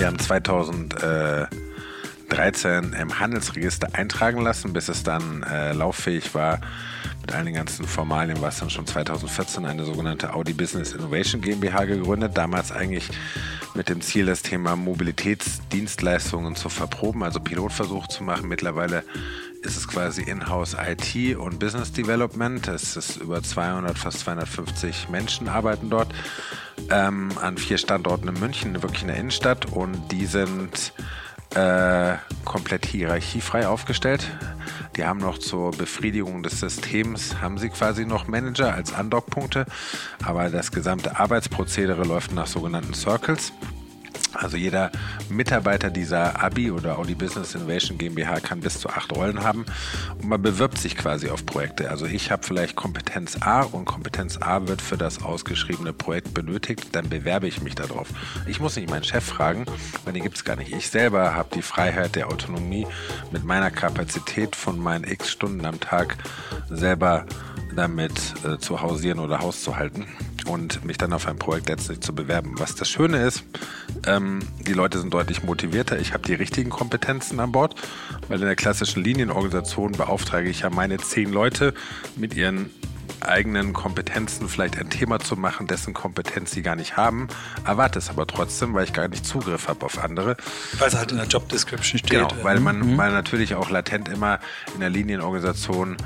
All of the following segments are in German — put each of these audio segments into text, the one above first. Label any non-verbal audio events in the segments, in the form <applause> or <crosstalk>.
Wir haben 2013 im Handelsregister eintragen lassen, bis es dann äh, lauffähig war. Mit all den ganzen Formalien war es dann schon 2014 eine sogenannte Audi Business Innovation GmbH gegründet. Damals eigentlich mit dem Ziel, das Thema Mobilitätsdienstleistungen zu verproben, also Pilotversuch zu machen. Mittlerweile ist es quasi Inhouse IT und Business Development. Es ist über 200, fast 250 Menschen arbeiten dort ähm, an vier Standorten in München, wirklich in der Innenstadt und die sind äh, komplett hierarchiefrei aufgestellt. Die haben noch zur Befriedigung des Systems, haben sie quasi noch Manager als Andockpunkte, aber das gesamte Arbeitsprozedere läuft nach sogenannten Circles. Also jeder Mitarbeiter dieser ABI oder Audi Business Innovation GmbH kann bis zu acht Rollen haben und man bewirbt sich quasi auf Projekte. Also ich habe vielleicht Kompetenz A und Kompetenz A wird für das ausgeschriebene Projekt benötigt, dann bewerbe ich mich darauf. Ich muss nicht meinen Chef fragen, weil den gibt es gar nicht. Ich selber habe die Freiheit der Autonomie mit meiner Kapazität von meinen x Stunden am Tag selber damit äh, zu hausieren oder Haus zu halten und mich dann auf ein Projekt letztlich zu bewerben. Was das Schöne ist, ähm, die Leute sind deutlich motivierter. Ich habe die richtigen Kompetenzen an Bord, weil in der klassischen Linienorganisation beauftrage ich ja meine zehn Leute mit ihren eigenen Kompetenzen vielleicht ein Thema zu machen, dessen Kompetenz sie gar nicht haben, erwarte es aber trotzdem, weil ich gar nicht Zugriff habe auf andere. Weil es halt in der Job Description steht. Genau, weil man mhm. weil natürlich auch latent immer in der Linienorganisation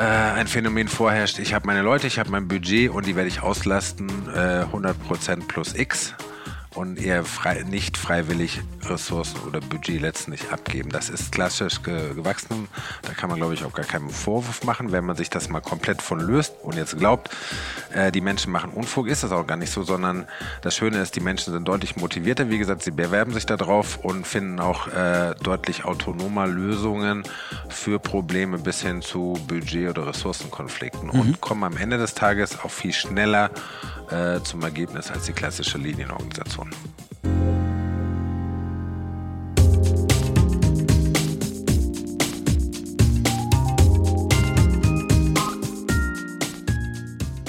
äh, ein Phänomen vorherrscht. Ich habe meine Leute, ich habe mein Budget und die werde ich auslasten, äh, 100% plus X und eher frei, nicht freiwillig Ressourcen oder Budget letztendlich abgeben. Das ist klassisch ge gewachsen. Da kann man, glaube ich, auch gar keinen Vorwurf machen, wenn man sich das mal komplett von löst und jetzt glaubt, äh, die Menschen machen Unfug, ist das auch gar nicht so, sondern das Schöne ist, die Menschen sind deutlich motivierter. Wie gesagt, sie bewerben sich darauf und finden auch äh, deutlich autonomer Lösungen für Probleme bis hin zu Budget- oder Ressourcenkonflikten mhm. und kommen am Ende des Tages auch viel schneller äh, zum Ergebnis als die klassische Linienorganisation.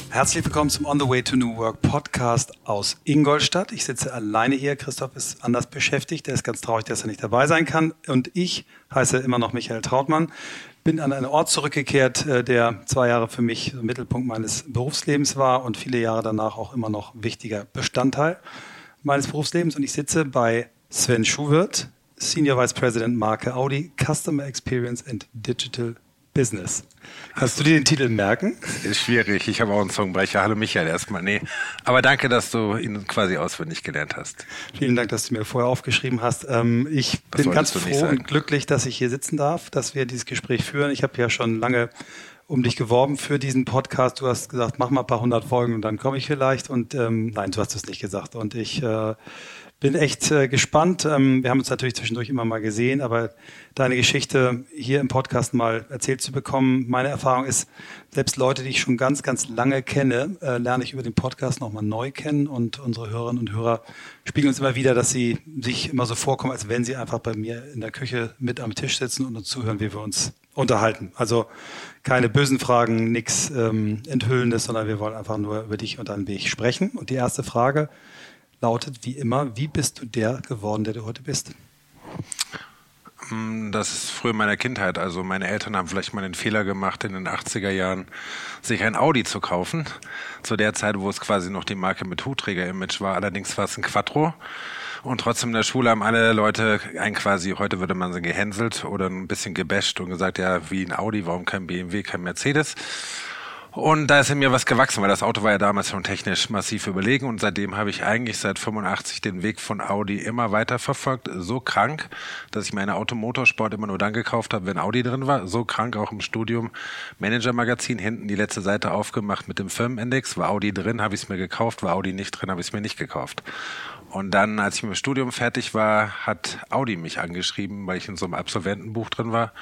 Herzlich willkommen zum On the Way to New Work Podcast aus Ingolstadt. Ich sitze alleine hier. Christoph ist anders beschäftigt. Er ist ganz traurig, dass er nicht dabei sein kann. Und ich heiße immer noch Michael Trautmann bin an einen Ort zurückgekehrt, äh, der zwei Jahre für mich Mittelpunkt meines Berufslebens war und viele Jahre danach auch immer noch wichtiger Bestandteil meines Berufslebens. Und ich sitze bei Sven Schuwirth, Senior Vice President Marke Audi, Customer Experience and Digital Business. Kannst du dir den Titel merken? Ist schwierig. Ich habe auch einen Songbrecher. Hallo Michael erstmal. Nee. Aber danke, dass du ihn quasi auswendig gelernt hast. Vielen Dank, dass du mir vorher aufgeschrieben hast. Ähm, ich das bin ganz froh und glücklich, dass ich hier sitzen darf, dass wir dieses Gespräch führen. Ich habe ja schon lange um dich geworben für diesen Podcast. Du hast gesagt, mach mal ein paar hundert Folgen und dann komme ich vielleicht. Und ähm, nein, du hast es nicht gesagt. Und ich äh, bin echt äh, gespannt. Ähm, wir haben uns natürlich zwischendurch immer mal gesehen, aber deine Geschichte hier im Podcast mal erzählt zu bekommen. Meine Erfahrung ist, selbst Leute, die ich schon ganz, ganz lange kenne, äh, lerne ich über den Podcast nochmal neu kennen und unsere Hörerinnen und Hörer spiegeln uns immer wieder, dass sie sich immer so vorkommen, als wenn sie einfach bei mir in der Küche mit am Tisch sitzen und uns zuhören, wie wir uns unterhalten. Also keine bösen Fragen, nichts ähm, Enthüllendes, sondern wir wollen einfach nur über dich und deinen Weg sprechen. Und die erste Frage, lautet wie immer, wie bist du der geworden, der du heute bist? Mm, das ist früher meiner Kindheit. Also meine Eltern haben vielleicht mal den Fehler gemacht, in den 80er Jahren sich ein Audi zu kaufen. Zu der Zeit, wo es quasi noch die Marke mit Hutträger-Image war. Allerdings war es ein Quattro. Und trotzdem in der Schule haben alle Leute ein quasi, heute würde man sagen, gehänselt oder ein bisschen gebasht und gesagt, ja, wie ein Audi, warum kein BMW, kein Mercedes? Und da ist in mir was gewachsen, weil das Auto war ja damals schon technisch massiv überlegen und seitdem habe ich eigentlich seit 85 den Weg von Audi immer weiter verfolgt. So krank, dass ich meine Automotorsport immer nur dann gekauft habe, wenn Audi drin war. So krank auch im Studium Manager Magazin hinten die letzte Seite aufgemacht mit dem Firmenindex. War Audi drin, habe ich es mir gekauft. War Audi nicht drin, habe ich es mir nicht gekauft. Und dann, als ich mit dem Studium fertig war, hat Audi mich angeschrieben, weil ich in so einem Absolventenbuch drin war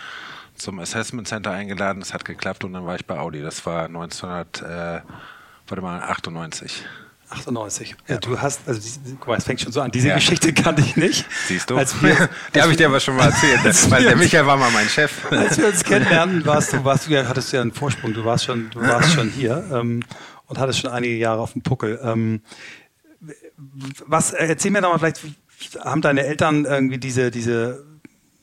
zum Assessment Center eingeladen. Es hat geklappt und dann war ich bei Audi. Das war 1900, äh, warte mal, 98. 98. Ja. Du hast, also guck mal, es fängt schon so an. Diese ja. Geschichte kannte ich nicht. <laughs> Siehst du? Als wir, <laughs> die habe ich dir aber schon mal erzählt. weil der Michael war mal mein Chef. <laughs> Als wir uns kennenlernten, warst du, warst du ja, hattest du ja einen Vorsprung. Du warst schon, du warst schon hier ähm, und hattest schon einige Jahre auf dem Puckel. Ähm, was, erzähl mir doch mal vielleicht, haben deine Eltern irgendwie diese, diese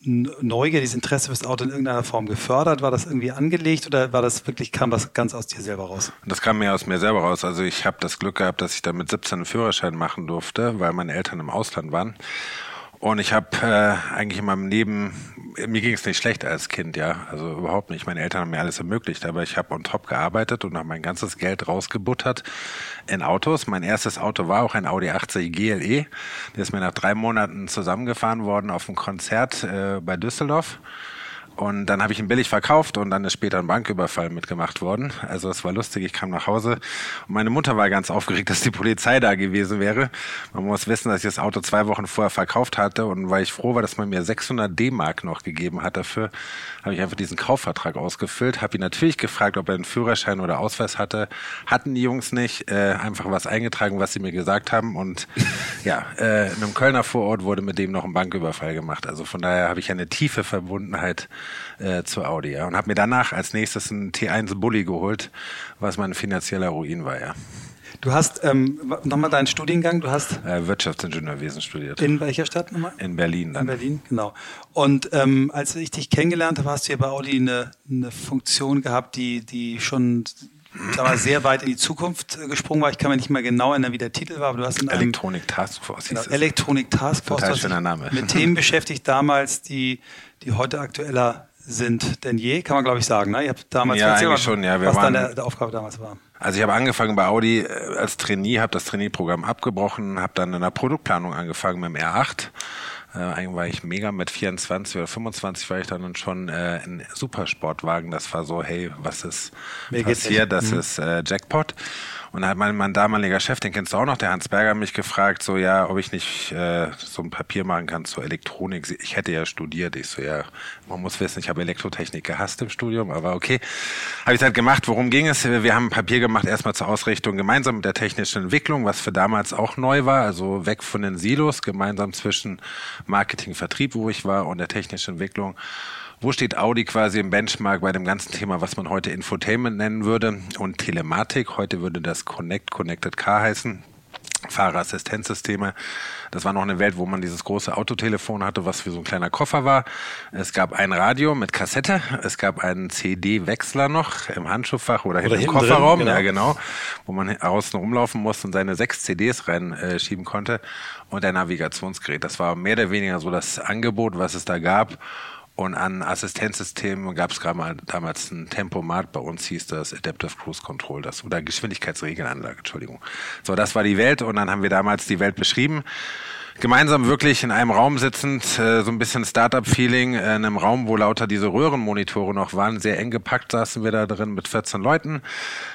Neugier, dieses Interesse fürs Auto in irgendeiner Form gefördert? War das irgendwie angelegt oder war das wirklich, kam das ganz aus dir selber raus? Das kam mehr aus mir selber raus. Also ich habe das Glück gehabt, dass ich dann mit 17 einen Führerschein machen durfte, weil meine Eltern im Ausland waren. Und ich habe äh, eigentlich in meinem Leben, mir ging es nicht schlecht als Kind, ja, also überhaupt nicht. Meine Eltern haben mir alles ermöglicht, aber ich habe on top gearbeitet und habe mein ganzes Geld rausgebuttert in Autos. Mein erstes Auto war auch ein Audi 80 GLE. Der ist mir nach drei Monaten zusammengefahren worden auf einem Konzert äh, bei Düsseldorf. Und dann habe ich ihn billig verkauft und dann ist später ein Banküberfall mitgemacht worden. Also es war lustig, ich kam nach Hause und meine Mutter war ganz aufgeregt, <laughs> dass die Polizei da gewesen wäre. Man muss wissen, dass ich das Auto zwei Wochen vorher verkauft hatte und weil ich froh war, dass man mir 600 D-Mark noch gegeben hat dafür, habe ich einfach diesen Kaufvertrag ausgefüllt, habe ihn natürlich gefragt, ob er einen Führerschein oder Ausweis hatte. Hatten die Jungs nicht, äh, einfach was eingetragen, was sie mir gesagt haben und ja, äh, in einem Kölner Vorort wurde mit dem noch ein Banküberfall gemacht. Also von daher habe ich eine tiefe Verbundenheit äh, zu Audi. Ja. Und habe mir danach als nächstes einen T1 Bulli geholt, was mein finanzieller Ruin war, ja. Du hast ähm, nochmal deinen Studiengang, du hast äh, Wirtschaftsingenieurwesen studiert. In welcher Stadt nochmal? In Berlin dann. In Berlin, genau. Und ähm, als ich dich kennengelernt habe, hast du ja bei Audi eine, eine Funktion gehabt, die, die schon mal, sehr weit in die Zukunft äh, gesprungen war. Ich kann mir nicht mehr genau erinnern, wie der Titel war, aber du hast in einem Electronic Task Force. Genau, Electronic Task Force. Total schöner Name. Mit Themen <laughs> beschäftigt damals, die, die heute aktueller sind denn je, kann man glaube ich sagen. Ne? Ihr habt damals ja, eigentlich schon, ja. Wir was waren, der, Aufgabe damals war. Also ich habe angefangen bei Audi äh, als Trainee, habe das Trainee-Programm abgebrochen, habe dann in der Produktplanung angefangen mit dem R8. Äh, eigentlich war ich mega mit 24 oder 25 war ich dann schon äh, in Supersportwagen. Das war so, hey, was ist Mir passiert? Das mhm. ist äh, Jackpot. Und da hat mein, mein damaliger Chef, den kennst du auch noch, der Hans Berger, mich gefragt, so ja, ob ich nicht äh, so ein Papier machen kann zur Elektronik. Ich hätte ja studiert. Ich so, ja, man muss wissen, ich habe Elektrotechnik gehasst im Studium, aber okay. Habe ich halt gemacht. Worum ging es? Wir haben ein Papier gemacht, erstmal zur Ausrichtung gemeinsam mit der technischen Entwicklung, was für damals auch neu war, also weg von den Silos, gemeinsam zwischen Marketing, Vertrieb, wo ich war, und der technischen Entwicklung wo steht Audi quasi im Benchmark bei dem ganzen Thema, was man heute Infotainment nennen würde und Telematik? Heute würde das Connect, Connected Car heißen. Fahrerassistenzsysteme. Das war noch eine Welt, wo man dieses große Autotelefon hatte, was wie so ein kleiner Koffer war. Es gab ein Radio mit Kassette. Es gab einen CD-Wechsler noch im Handschuhfach oder, oder im Kofferraum, drin, genau. ja genau, wo man außen rumlaufen musste und seine sechs CDs reinschieben konnte. Und ein Navigationsgerät. Das war mehr oder weniger so das Angebot, was es da gab. Und an Assistenzsystemen gab es gerade mal damals ein Tempomat, bei uns hieß das Adaptive Cruise Control, das oder Geschwindigkeitsregelanlage, Entschuldigung. So, das war die Welt und dann haben wir damals die Welt beschrieben gemeinsam wirklich in einem Raum sitzend, äh, so ein bisschen Startup-Feeling, äh, in einem Raum, wo lauter diese Röhrenmonitore noch waren. Sehr eng gepackt saßen wir da drin mit 14 Leuten.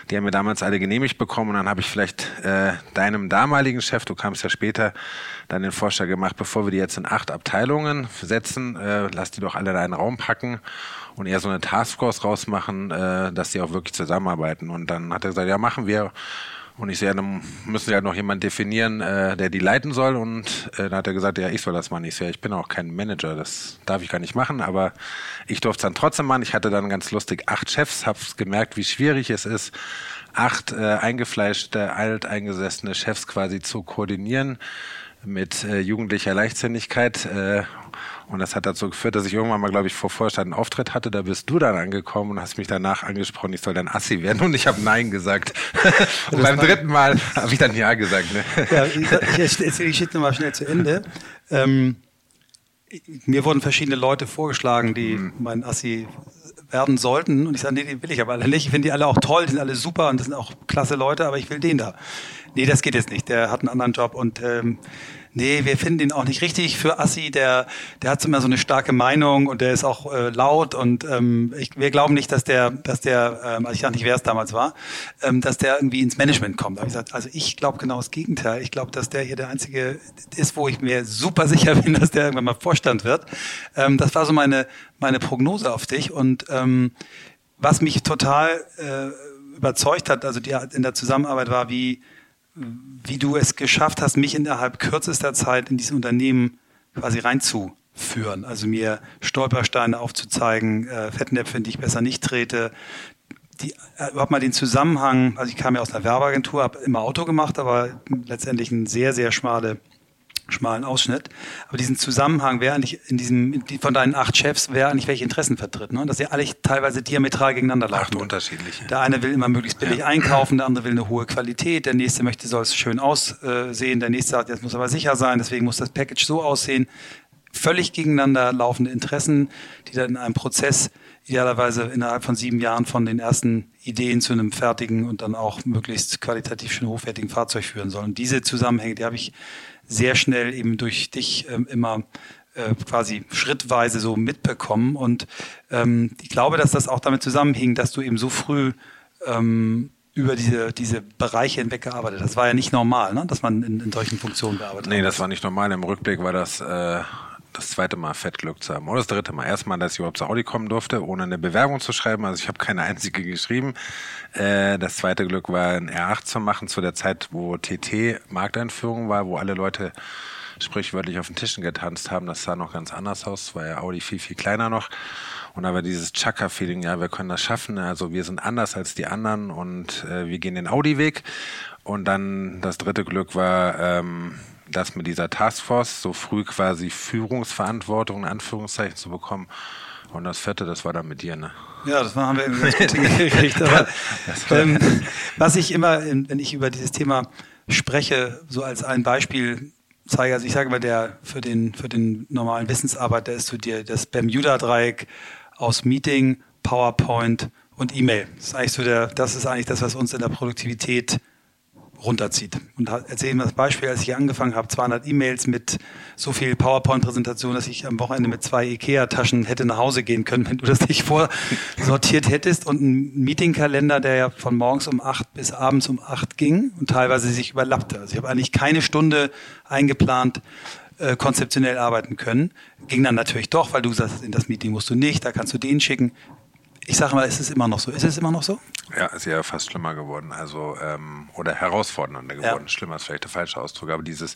Die haben wir damals alle genehmigt bekommen und dann habe ich vielleicht äh, deinem damaligen Chef, du kamst ja später, dann den Vorschlag gemacht, bevor wir die jetzt in acht Abteilungen setzen, äh, lass die doch alle in einen Raum packen und eher so eine Taskforce rausmachen, äh, dass die auch wirklich zusammenarbeiten. Und dann hat er gesagt, ja, machen wir. Und ich sehe, dann müssen sie halt noch jemand definieren, äh, der die leiten soll. Und äh, dann hat er gesagt, ja, ich soll das machen. Ich sehe, ich bin auch kein Manager, das darf ich gar nicht machen. Aber ich durfte es dann trotzdem machen. Ich hatte dann ganz lustig acht Chefs, habe gemerkt, wie schwierig es ist, acht äh, eingefleischte, alteingesessene Chefs quasi zu koordinieren mit äh, jugendlicher Leichtsinnigkeit. Äh, und das hat dazu geführt, dass ich irgendwann mal, glaube ich, vor Vorstand einen Auftritt hatte. Da bist du dann angekommen und hast mich danach angesprochen, ich soll dann Assi werden. Und ich habe Nein gesagt. <laughs> und beim dritten Mal habe ich dann Ja gesagt. Ne? Ja, ich, erzähle die Geschichte nochmal schnell zu Ende. Ähm, mir wurden verschiedene Leute vorgeschlagen, die mhm. mein Assi werden sollten. Und ich sage, nee, die will ich aber alle nicht. Ich finde die alle auch toll, die sind alle super und das sind auch klasse Leute, aber ich will den da. Nee, das geht jetzt nicht. Der hat einen anderen Job und ähm, nee, wir finden ihn auch nicht richtig für Assi. Der, der hat immer so eine starke Meinung und der ist auch äh, laut und ähm, ich, wir glauben nicht, dass der, dass der, ähm, also ich dachte nicht, wer es damals war, ähm, dass der irgendwie ins Management kommt. Habe ich gesagt, also ich glaube genau das Gegenteil. Ich glaube, dass der hier der einzige ist, wo ich mir super sicher <laughs> bin, dass der irgendwann mal Vorstand wird. Ähm, das war so meine meine Prognose auf dich und ähm, was mich total äh, überzeugt hat, also die in der Zusammenarbeit war, wie wie du es geschafft hast, mich innerhalb kürzester Zeit in dieses Unternehmen quasi reinzuführen. Also mir Stolpersteine aufzuzeigen, äh, Fettnäpfe, in die ich besser nicht trete. Die, äh, überhaupt mal den Zusammenhang, also ich kam ja aus einer Werbeagentur, habe immer Auto gemacht, aber letztendlich eine sehr, sehr schmale schmalen Ausschnitt. Aber diesen Zusammenhang, wer eigentlich in diesem, von deinen acht Chefs, wer eigentlich welche Interessen vertritt, ne? dass sie alle teilweise diametral gegeneinander laufen. Acht unterschiedliche. Der eine will immer möglichst billig ja. einkaufen, der andere will eine hohe Qualität, der nächste möchte, soll es schön aussehen, der nächste sagt, jetzt muss aber sicher sein, deswegen muss das Package so aussehen. Völlig gegeneinander laufende Interessen, die dann in einem Prozess idealerweise innerhalb von sieben Jahren von den ersten Ideen zu einem fertigen und dann auch möglichst qualitativ schön hochwertigen Fahrzeug führen sollen. Diese Zusammenhänge, die habe ich sehr schnell eben durch dich ähm, immer äh, quasi schrittweise so mitbekommen. Und ähm, ich glaube, dass das auch damit zusammenhing, dass du eben so früh ähm, über diese, diese Bereiche hinweg gearbeitet. Das war ja nicht normal, ne? dass man in, in solchen Funktionen gearbeitet hat. Nee, das war nicht normal. Im Rückblick war das äh, das zweite Mal Fettglück zu haben. Oder das dritte Mal. Erstmal, dass ich überhaupt zu Audi kommen durfte, ohne eine Bewerbung zu schreiben. Also ich habe keine einzige geschrieben. Äh, das zweite Glück war, ein R8 zu machen, zu der Zeit, wo TT Markteinführung war, wo alle Leute sprichwörtlich auf den Tischen getanzt haben. Das sah noch ganz anders aus, war ja Audi viel, viel kleiner noch. Und war dieses Chaka-Feeling, ja, wir können das schaffen. Also wir sind anders als die anderen und äh, wir gehen den Audi-Weg. Und dann das dritte Glück war, ähm, das mit dieser Taskforce so früh quasi Führungsverantwortung in Anführungszeichen zu bekommen. Und das vierte, das war dann mit dir, ne? Ja, das haben wir irgendwie ganz gut hingekriegt. Aber, ähm, was ich immer, wenn ich über dieses Thema spreche, so als ein Beispiel zeige, also ich sage mal, der für den, für den normalen Wissensarbeiter ist zu dir das Bermuda-Dreieck aus Meeting, PowerPoint und E-Mail. Das ist eigentlich so der, das ist eigentlich das, was uns in der Produktivität runterzieht. Und erzähle Ihnen das Beispiel, als ich angefangen habe, 200 E-Mails mit so viel PowerPoint-Präsentation, dass ich am Wochenende mit zwei Ikea-Taschen hätte nach Hause gehen können, <laughs> wenn du das nicht vorsortiert hättest. Und ein Meetingkalender, der ja von morgens um acht bis abends um acht ging und teilweise sich überlappte. Also ich habe eigentlich keine Stunde eingeplant, äh, konzeptionell arbeiten können. Ging dann natürlich doch, weil du sagst, in das Meeting musst du nicht, da kannst du den schicken. Ich sage mal, ist es immer noch so? Ist es immer noch so? Ja, ist ja fast schlimmer geworden. Also, ähm, oder herausfordernder geworden. Ja. Schlimmer ist vielleicht der falsche Ausdruck. Aber dieses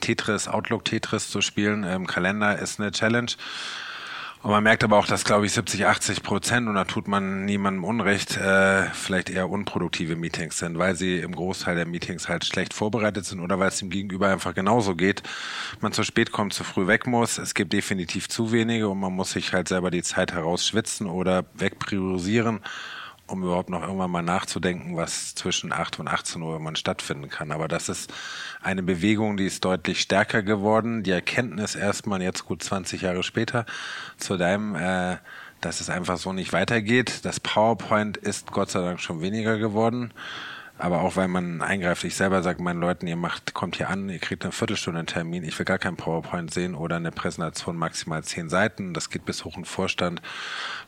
Tetris, Outlook Tetris zu spielen im Kalender ist eine Challenge. Und man merkt aber auch, dass, glaube ich, 70, 80 Prozent, und da tut man niemandem Unrecht, äh, vielleicht eher unproduktive Meetings sind, weil sie im Großteil der Meetings halt schlecht vorbereitet sind oder weil es dem Gegenüber einfach genauso geht. Man zu spät kommt, zu früh weg muss. Es gibt definitiv zu wenige und man muss sich halt selber die Zeit herausschwitzen oder wegpriorisieren um überhaupt noch irgendwann mal nachzudenken, was zwischen 8 und 18 Uhr man stattfinden kann. Aber das ist eine Bewegung, die ist deutlich stärker geworden. Die Erkenntnis erstmal jetzt gut 20 Jahre später zu deinem, äh, dass es einfach so nicht weitergeht. Das PowerPoint ist Gott sei Dank schon weniger geworden aber auch weil man eingreift. Ich selber sage meinen Leuten, ihr macht, kommt hier an, ihr kriegt eine Viertelstunde einen Termin, ich will gar kein PowerPoint sehen oder eine Präsentation maximal zehn Seiten. Das geht bis hoch in Vorstand,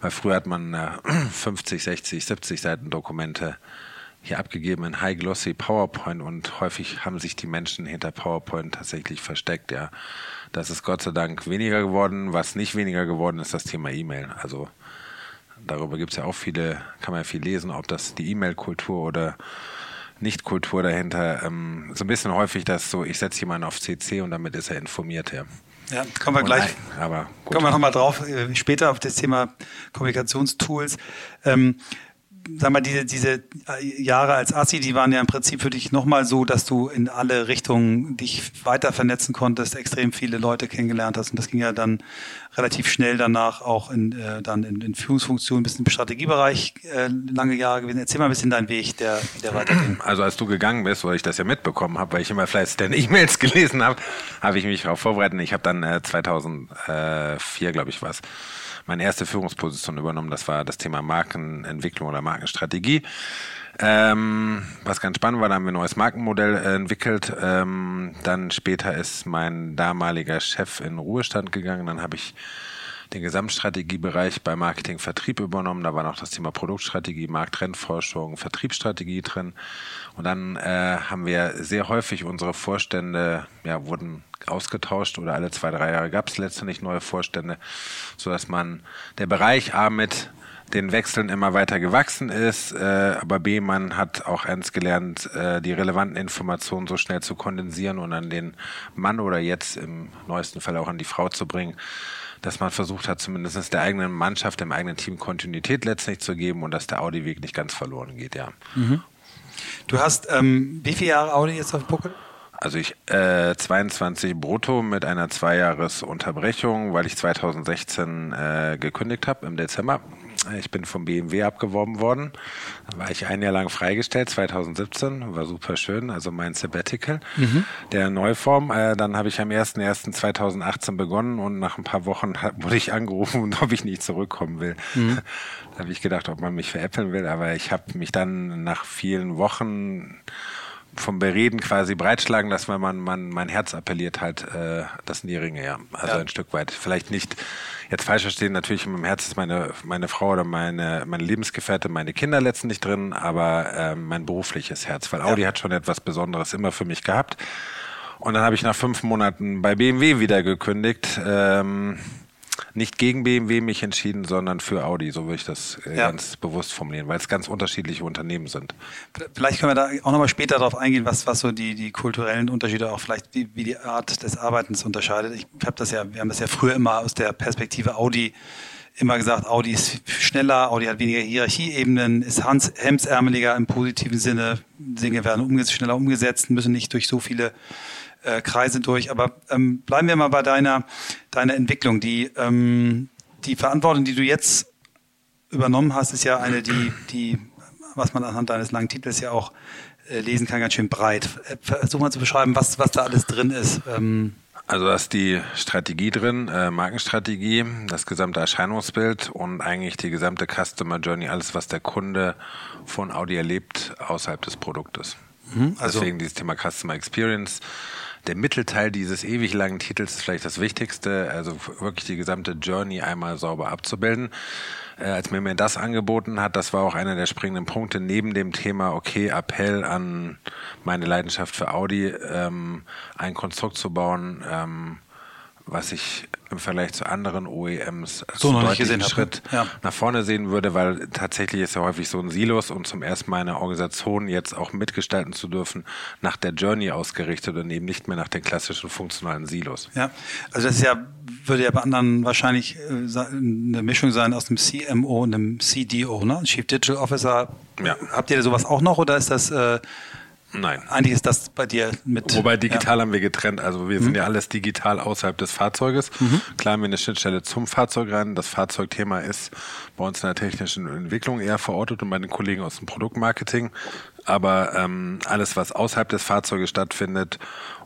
weil früher hat man äh, 50, 60, 70 Seiten Dokumente hier abgegeben in High Glossy PowerPoint und häufig haben sich die Menschen hinter PowerPoint tatsächlich versteckt, ja. Das ist Gott sei Dank weniger geworden. Was nicht weniger geworden ist, das Thema E-Mail. Also darüber gibt es ja auch viele, kann man ja viel lesen, ob das die E-Mail-Kultur oder nicht-Kultur dahinter. Ähm, so ein bisschen häufig das so, ich setze jemanden auf CC und damit ist er informiert, ja. Ja, kommen wir gleich. Nein, aber gut. kommen wir nochmal drauf, äh, später auf das Thema Kommunikationstools. Ähm, sag mal, diese, diese Jahre als Assi, die waren ja im Prinzip für dich nochmal so, dass du in alle Richtungen dich weiter vernetzen konntest, extrem viele Leute kennengelernt hast. Und das ging ja dann relativ schnell danach auch in, äh, dann in, in Führungsfunktionen, bis im Strategiebereich äh, lange Jahre gewesen. Erzähl mal ein bisschen deinen Weg, der, der weiterging. Also als du gegangen bist, weil ich das ja mitbekommen habe, weil ich immer fleißig deine <laughs> E-Mails gelesen habe, habe ich mich darauf vorbereitet. Ich habe dann äh, 2004, glaube ich, was meine erste Führungsposition übernommen. Das war das Thema Markenentwicklung oder Markenstrategie. Ähm, was ganz spannend war, da haben wir ein neues Markenmodell äh, entwickelt. Ähm, dann später ist mein damaliger Chef in Ruhestand gegangen. Dann habe ich den Gesamtstrategiebereich bei Marketing Vertrieb übernommen. Da war noch das Thema Produktstrategie, Markttrendforschung, Vertriebsstrategie drin. Und dann äh, haben wir sehr häufig unsere Vorstände, ja, wurden ausgetauscht oder alle zwei, drei Jahre gab es letztendlich neue Vorstände, sodass man der Bereich A mit den Wechseln immer weiter gewachsen ist, äh, aber B, man hat auch ernst gelernt, äh, die relevanten Informationen so schnell zu kondensieren und an den Mann oder jetzt im neuesten Fall auch an die Frau zu bringen, dass man versucht hat, zumindest der eigenen Mannschaft, dem eigenen Team Kontinuität letztlich zu geben und dass der Audi-Weg nicht ganz verloren geht, ja. Mhm. Du hast ähm, wie viele Jahre Audi jetzt auf dem Buckel? Also ich äh, 22 brutto mit einer Zweijahresunterbrechung, weil ich 2016 äh, gekündigt habe im Dezember. Ich bin vom BMW abgeworben worden. Dann war ich ein Jahr lang freigestellt, 2017. War super schön, also mein Sabbatical mhm. der Neuform. Äh, dann habe ich am 01.01.2018 begonnen und nach ein paar Wochen wurde ich angerufen, <laughs> ob ich nicht zurückkommen will. Mhm. <laughs> Da habe ich gedacht, ob man mich veräppeln will, aber ich habe mich dann nach vielen Wochen vom Bereden quasi breitschlagen lassen, weil man, man mein Herz appelliert halt, äh, das sind die Ringe, ja. Also ja. ein Stück weit. Vielleicht nicht jetzt falsch verstehen, natürlich in meinem Herz ist meine, meine Frau oder meine, meine Lebensgefährte, meine Kinder letztendlich drin, aber äh, mein berufliches Herz, weil Audi ja. hat schon etwas Besonderes immer für mich gehabt. Und dann habe ich nach fünf Monaten bei BMW wieder gekündigt. Ähm, nicht gegen BMW mich entschieden, sondern für Audi, so würde ich das äh, ja. ganz bewusst formulieren, weil es ganz unterschiedliche Unternehmen sind. Vielleicht können wir da auch nochmal später darauf eingehen, was, was so die, die kulturellen Unterschiede auch vielleicht, wie, wie die Art des Arbeitens unterscheidet. Ich habe das ja, wir haben das ja früher immer aus der Perspektive Audi immer gesagt, Audi ist schneller, Audi hat weniger Hierarchieebenen, ist Hans hemsärmeliger im positiven Sinne, Dinge werden umgesetzt, schneller umgesetzt, müssen nicht durch so viele äh, Kreise durch. Aber ähm, bleiben wir mal bei deiner, deiner Entwicklung. Die, ähm, die Verantwortung, die du jetzt übernommen hast, ist ja eine, die, die, was man anhand deines langen Titels ja auch äh, lesen kann, ganz schön breit. Äh, versuch mal zu beschreiben, was, was da alles drin ist. Ähm, also da ist die Strategie drin, äh, Markenstrategie, das gesamte Erscheinungsbild und eigentlich die gesamte Customer Journey, alles, was der Kunde von Audi erlebt, außerhalb des Produktes. Mhm, also Deswegen dieses Thema Customer Experience, der Mittelteil dieses ewig langen Titels ist vielleicht das Wichtigste, also wirklich die gesamte Journey einmal sauber abzubilden. Äh, als mir mir das angeboten hat, das war auch einer der springenden Punkte neben dem Thema, okay, Appell an meine Leidenschaft für Audi, ähm, ein Konstrukt zu bauen, ähm, was ich im Vergleich zu anderen OEMs so noch nicht gesehen Schritt ja. nach vorne sehen würde, weil tatsächlich ist ja häufig so ein Silos und zum ersten Mal eine Organisation jetzt auch mitgestalten zu dürfen, nach der Journey ausgerichtet und eben nicht mehr nach den klassischen funktionalen Silos. Ja, also das ist ja, würde ja bei anderen wahrscheinlich äh, eine Mischung sein aus einem CMO und einem CDO, ne? Chief Digital Officer. Ja. Habt ihr sowas auch noch oder ist das äh, Nein. Eigentlich ist das bei dir mit. Wobei digital ja. haben wir getrennt. Also wir mhm. sind ja alles digital außerhalb des Fahrzeuges. Mhm. Klar haben wir eine Schnittstelle zum Fahrzeug rein. Das Fahrzeugthema ist bei uns in der technischen Entwicklung eher verortet und bei den Kollegen aus dem Produktmarketing. Aber ähm, alles, was außerhalb des Fahrzeuges stattfindet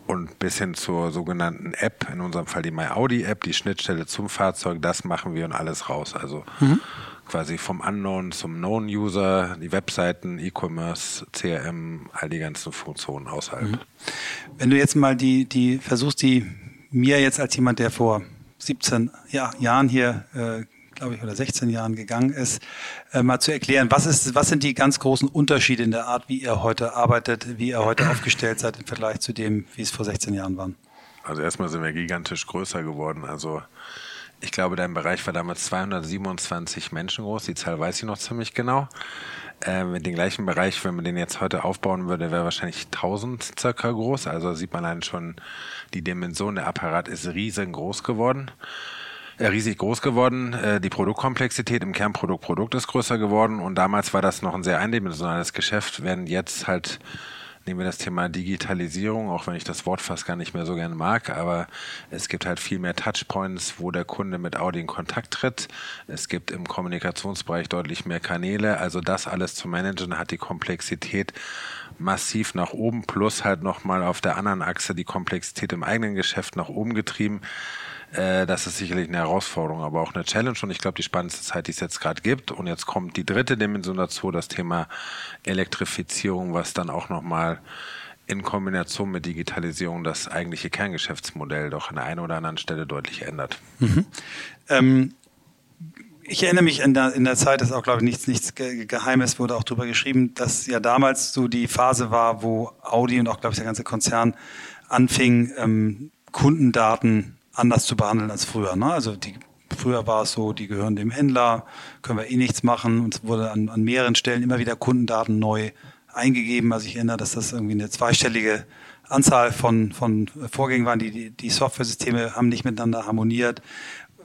und bis hin zur sogenannten App, in unserem Fall die My Audi App, die Schnittstelle zum Fahrzeug, das machen wir und alles raus. Also mhm quasi vom Unknown zum Known-User, die Webseiten, E-Commerce, CRM, all die ganzen Funktionen außerhalb. Mhm. Wenn du jetzt mal die, die versuchst, die mir jetzt als jemand, der vor 17 ja, Jahren hier, äh, glaube ich, oder 16 Jahren gegangen ist, äh, mal zu erklären, was ist, was sind die ganz großen Unterschiede in der Art, wie ihr heute arbeitet, wie ihr heute aufgestellt seid im Vergleich zu dem, wie es vor 16 Jahren war? Also erstmal sind wir gigantisch größer geworden. Also ich glaube, dein Bereich war damals 227 Menschen groß. Die Zahl weiß ich noch ziemlich genau. Äh, mit dem gleichen Bereich, wenn man den jetzt heute aufbauen würde, wäre wahrscheinlich 1000 circa groß. Also sieht man dann schon, die Dimension der Apparat ist riesengroß geworden. Äh, riesig groß geworden. Äh, die Produktkomplexität im Kernprodukt Produkt ist größer geworden und damals war das noch ein sehr eindimensionales Geschäft, während jetzt halt nehmen wir das Thema Digitalisierung, auch wenn ich das Wort fast gar nicht mehr so gerne mag, aber es gibt halt viel mehr Touchpoints, wo der Kunde mit Audi in Kontakt tritt. Es gibt im Kommunikationsbereich deutlich mehr Kanäle. Also das alles zu managen hat die Komplexität massiv nach oben plus halt nochmal auf der anderen Achse die Komplexität im eigenen Geschäft nach oben getrieben. Äh, das ist sicherlich eine Herausforderung, aber auch eine Challenge und ich glaube, die spannendste Zeit, die es jetzt gerade gibt. Und jetzt kommt die dritte Dimension dazu, das Thema Elektrifizierung, was dann auch nochmal in Kombination mit Digitalisierung das eigentliche Kerngeschäftsmodell doch an der einen oder anderen Stelle deutlich ändert. Mhm. Ähm, ich erinnere mich in der, in der Zeit, das ist auch, glaube ich, nichts, nichts Geheimes, wurde auch darüber geschrieben, dass ja damals so die Phase war, wo Audi und auch, glaube ich, der ganze Konzern anfing, ähm, Kundendaten anders zu behandeln als früher. Ne? Also die, früher war es so, die gehören dem Händler, können wir eh nichts machen. Und es wurde an, an mehreren Stellen immer wieder Kundendaten neu eingegeben. Also ich erinnere, dass das irgendwie eine zweistellige Anzahl von, von Vorgängen waren. Die, die, die Software-Systeme haben nicht miteinander harmoniert.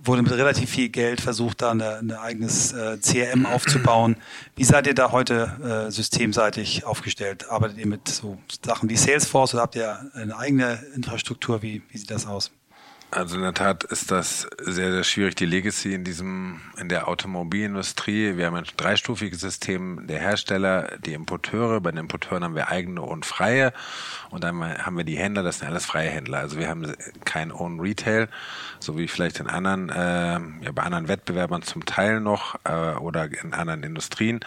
wurde mit relativ viel Geld versucht, da ein eigenes äh, CRM aufzubauen. Wie seid ihr da heute äh, systemseitig aufgestellt? Arbeitet ihr mit so Sachen wie Salesforce oder habt ihr eine eigene Infrastruktur? Wie, wie sieht das aus? Also in der Tat ist das sehr, sehr schwierig, die Legacy in diesem, in der Automobilindustrie. Wir haben ein dreistufiges System der Hersteller, die Importeure. Bei den Importeuren haben wir eigene und freie. Und dann haben wir die Händler, das sind alles freie Händler. Also wir haben kein Own Retail, so wie vielleicht in anderen, äh, ja, bei anderen Wettbewerbern zum Teil noch äh, oder in anderen Industrien.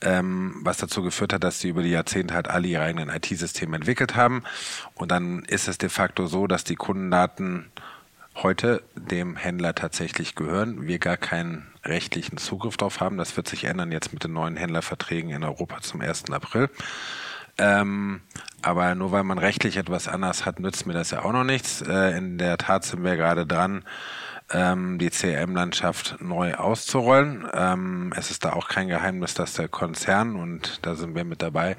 Ähm, was dazu geführt hat, dass sie über die Jahrzehnte halt alle ihre eigenen IT-Systeme entwickelt haben. Und dann ist es de facto so, dass die Kundendaten heute dem Händler tatsächlich gehören, wir gar keinen rechtlichen Zugriff darauf haben. Das wird sich ändern jetzt mit den neuen Händlerverträgen in Europa zum 1. April. Ähm, aber nur weil man rechtlich etwas anders hat, nützt mir das ja auch noch nichts. Äh, in der Tat sind wir gerade dran, ähm, die CRM-Landschaft neu auszurollen. Ähm, es ist da auch kein Geheimnis, dass der Konzern, und da sind wir mit dabei,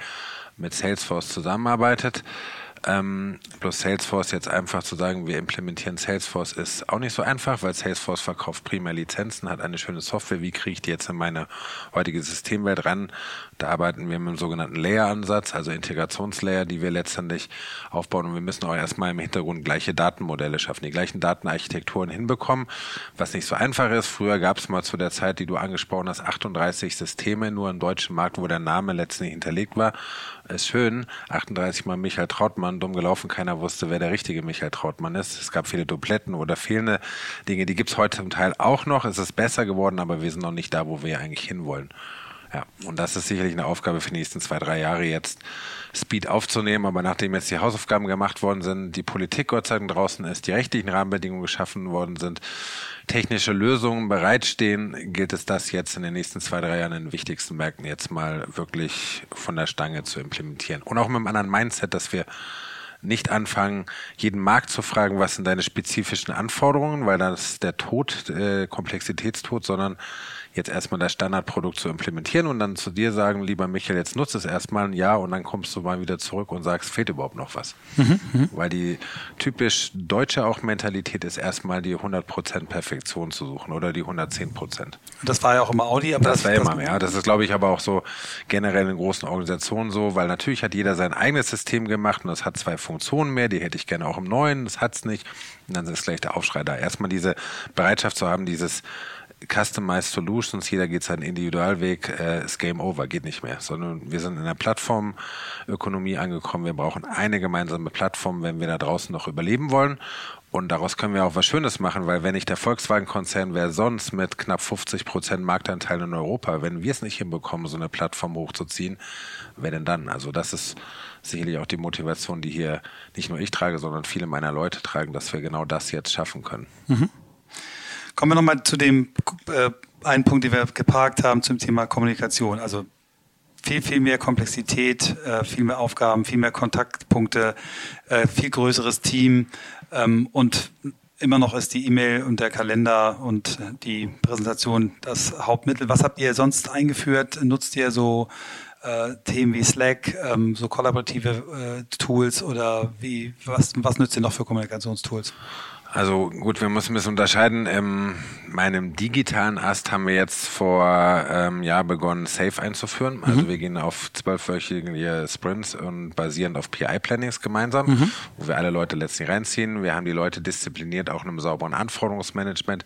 mit Salesforce zusammenarbeitet. Ähm, plus Salesforce jetzt einfach zu sagen, wir implementieren Salesforce ist auch nicht so einfach, weil Salesforce verkauft primär Lizenzen, hat eine schöne Software. Wie kriege ich die jetzt in meine heutige Systemwelt ran? Da arbeiten wir mit dem sogenannten Layer-Ansatz, also Integrationslayer, die wir letztendlich aufbauen. Und wir müssen auch erstmal im Hintergrund gleiche Datenmodelle schaffen, die gleichen Datenarchitekturen hinbekommen, was nicht so einfach ist. Früher gab es mal zu der Zeit, die du angesprochen hast, 38 Systeme nur im deutschen Markt, wo der Name letztendlich hinterlegt war. Ist schön. 38 mal Michael Trautmann, dumm gelaufen, keiner wusste, wer der richtige Michael Trautmann ist. Es gab viele Dupletten oder fehlende Dinge, die gibt es heute zum Teil auch noch. Es ist besser geworden, aber wir sind noch nicht da, wo wir eigentlich hinwollen. Ja, und das ist sicherlich eine Aufgabe für die nächsten zwei, drei Jahre jetzt, Speed aufzunehmen. Aber nachdem jetzt die Hausaufgaben gemacht worden sind, die Politik Gott sei Dank draußen ist, die rechtlichen Rahmenbedingungen geschaffen worden sind, technische Lösungen bereitstehen, gilt es das jetzt in den nächsten zwei, drei Jahren in den wichtigsten Märkten jetzt mal wirklich von der Stange zu implementieren. Und auch mit einem anderen Mindset, dass wir nicht anfangen, jeden Markt zu fragen, was sind deine spezifischen Anforderungen, weil das ist der Tod, äh, Komplexitätstod, sondern jetzt erstmal das Standardprodukt zu implementieren und dann zu dir sagen, lieber Michael, jetzt nutze es erstmal ein Jahr und dann kommst du mal wieder zurück und sagst, fehlt überhaupt noch was. Mhm, mhm. Weil die typisch deutsche auch Mentalität ist erstmal die 100% Perfektion zu suchen oder die 110%. Das war ja auch immer Audi, aber das, das war immer mehr. Ja. Das ist, glaube ich, aber auch so generell in großen Organisationen so, weil natürlich hat jeder sein eigenes System gemacht und das hat zwei Funktionen mehr, die hätte ich gerne auch im neuen, das hat's nicht. Und dann ist gleich der Aufschrei da. Erstmal diese Bereitschaft zu haben, dieses Customized Solutions, jeder geht seinen Individualweg, äh, ist Game Over, geht nicht mehr. Sondern wir sind in der Plattformökonomie angekommen. Wir brauchen eine gemeinsame Plattform, wenn wir da draußen noch überleben wollen. Und daraus können wir auch was Schönes machen, weil wenn nicht der Volkswagen-Konzern wäre sonst mit knapp 50 Prozent Marktanteil in Europa, wenn wir es nicht hinbekommen, so eine Plattform hochzuziehen, wer denn dann? Also das ist sicherlich auch die Motivation, die hier nicht nur ich trage, sondern viele meiner Leute tragen, dass wir genau das jetzt schaffen können. Mhm. Kommen wir nochmal zu dem äh, einen Punkt, den wir geparkt haben zum Thema Kommunikation. Also viel, viel mehr Komplexität, äh, viel mehr Aufgaben, viel mehr Kontaktpunkte, äh, viel größeres Team ähm, und immer noch ist die E-Mail und der Kalender und die Präsentation das Hauptmittel. Was habt ihr sonst eingeführt? Nutzt ihr so äh, Themen wie Slack, ähm, so kollaborative äh, Tools oder wie was, was nützt ihr noch für Kommunikationstools? Also gut, wir müssen ein bisschen unterscheiden. In meinem digitalen Ast haben wir jetzt vor ähm, Jahr begonnen, Safe einzuführen. Also mhm. wir gehen auf zwölfwöchige Sprints und basierend auf PI-Plannings gemeinsam, mhm. wo wir alle Leute letztlich reinziehen. Wir haben die Leute diszipliniert, auch in einem sauberen Anforderungsmanagement.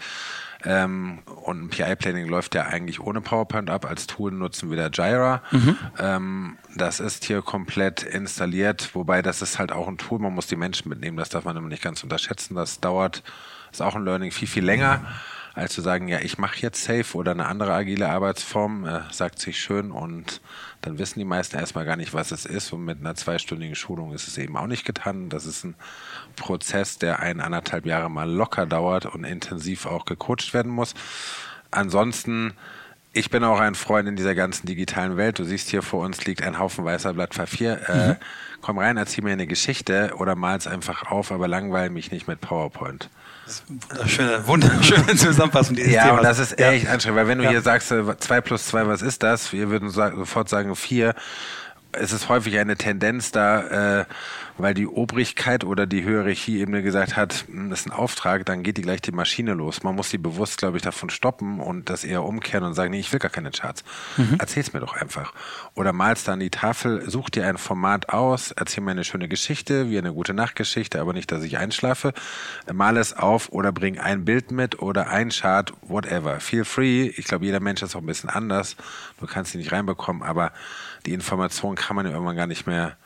Ähm, und ein PI-Planning läuft ja eigentlich ohne PowerPoint ab. Als Tool nutzen wir da Jira. Mhm. Ähm, das ist hier komplett installiert, wobei das ist halt auch ein Tool. Man muss die Menschen mitnehmen. Das darf man immer nicht ganz unterschätzen. Das dauert, ist auch ein Learning viel, viel länger als zu sagen, ja, ich mache jetzt Safe oder eine andere agile Arbeitsform, äh, sagt sich schön und dann wissen die meisten erstmal gar nicht, was es ist und mit einer zweistündigen Schulung ist es eben auch nicht getan. Das ist ein Prozess, der ein anderthalb Jahre mal locker dauert und intensiv auch gecoacht werden muss. Ansonsten ich bin auch ein Freund in dieser ganzen digitalen Welt. Du siehst hier vor uns liegt ein Haufen weißer Blatt Papier. Äh, mhm. komm rein, erzähl mir eine Geschichte oder mal's einfach auf, aber langweil mich nicht mit PowerPoint. Wunderschöne, wunderschöne Zusammenfassung dieses <laughs> Ja, Themas. und das ist echt ja. anstrengend, weil wenn du ja. hier sagst, 2 äh, plus 2, was ist das? Wir würden sofort sagen 4. Es ist häufig eine Tendenz da, äh, weil die Obrigkeit oder die Hierarchie-Ebene gesagt hat, hm, das ist ein Auftrag, dann geht die gleich die Maschine los. Man muss sie bewusst, glaube ich, davon stoppen und das eher umkehren und sagen, nee, ich will gar keine Charts. Mhm. Erzähl's mir doch einfach. Oder malst da an die Tafel, such dir ein Format aus, erzähl mir eine schöne Geschichte, wie eine gute Nachtgeschichte, aber nicht, dass ich einschlafe. Mal es auf oder bring ein Bild mit oder ein Chart, whatever. Feel free. Ich glaube, jeder Mensch ist auch ein bisschen anders. Du kannst sie nicht reinbekommen, aber die Information kann man ja irgendwann gar nicht mehr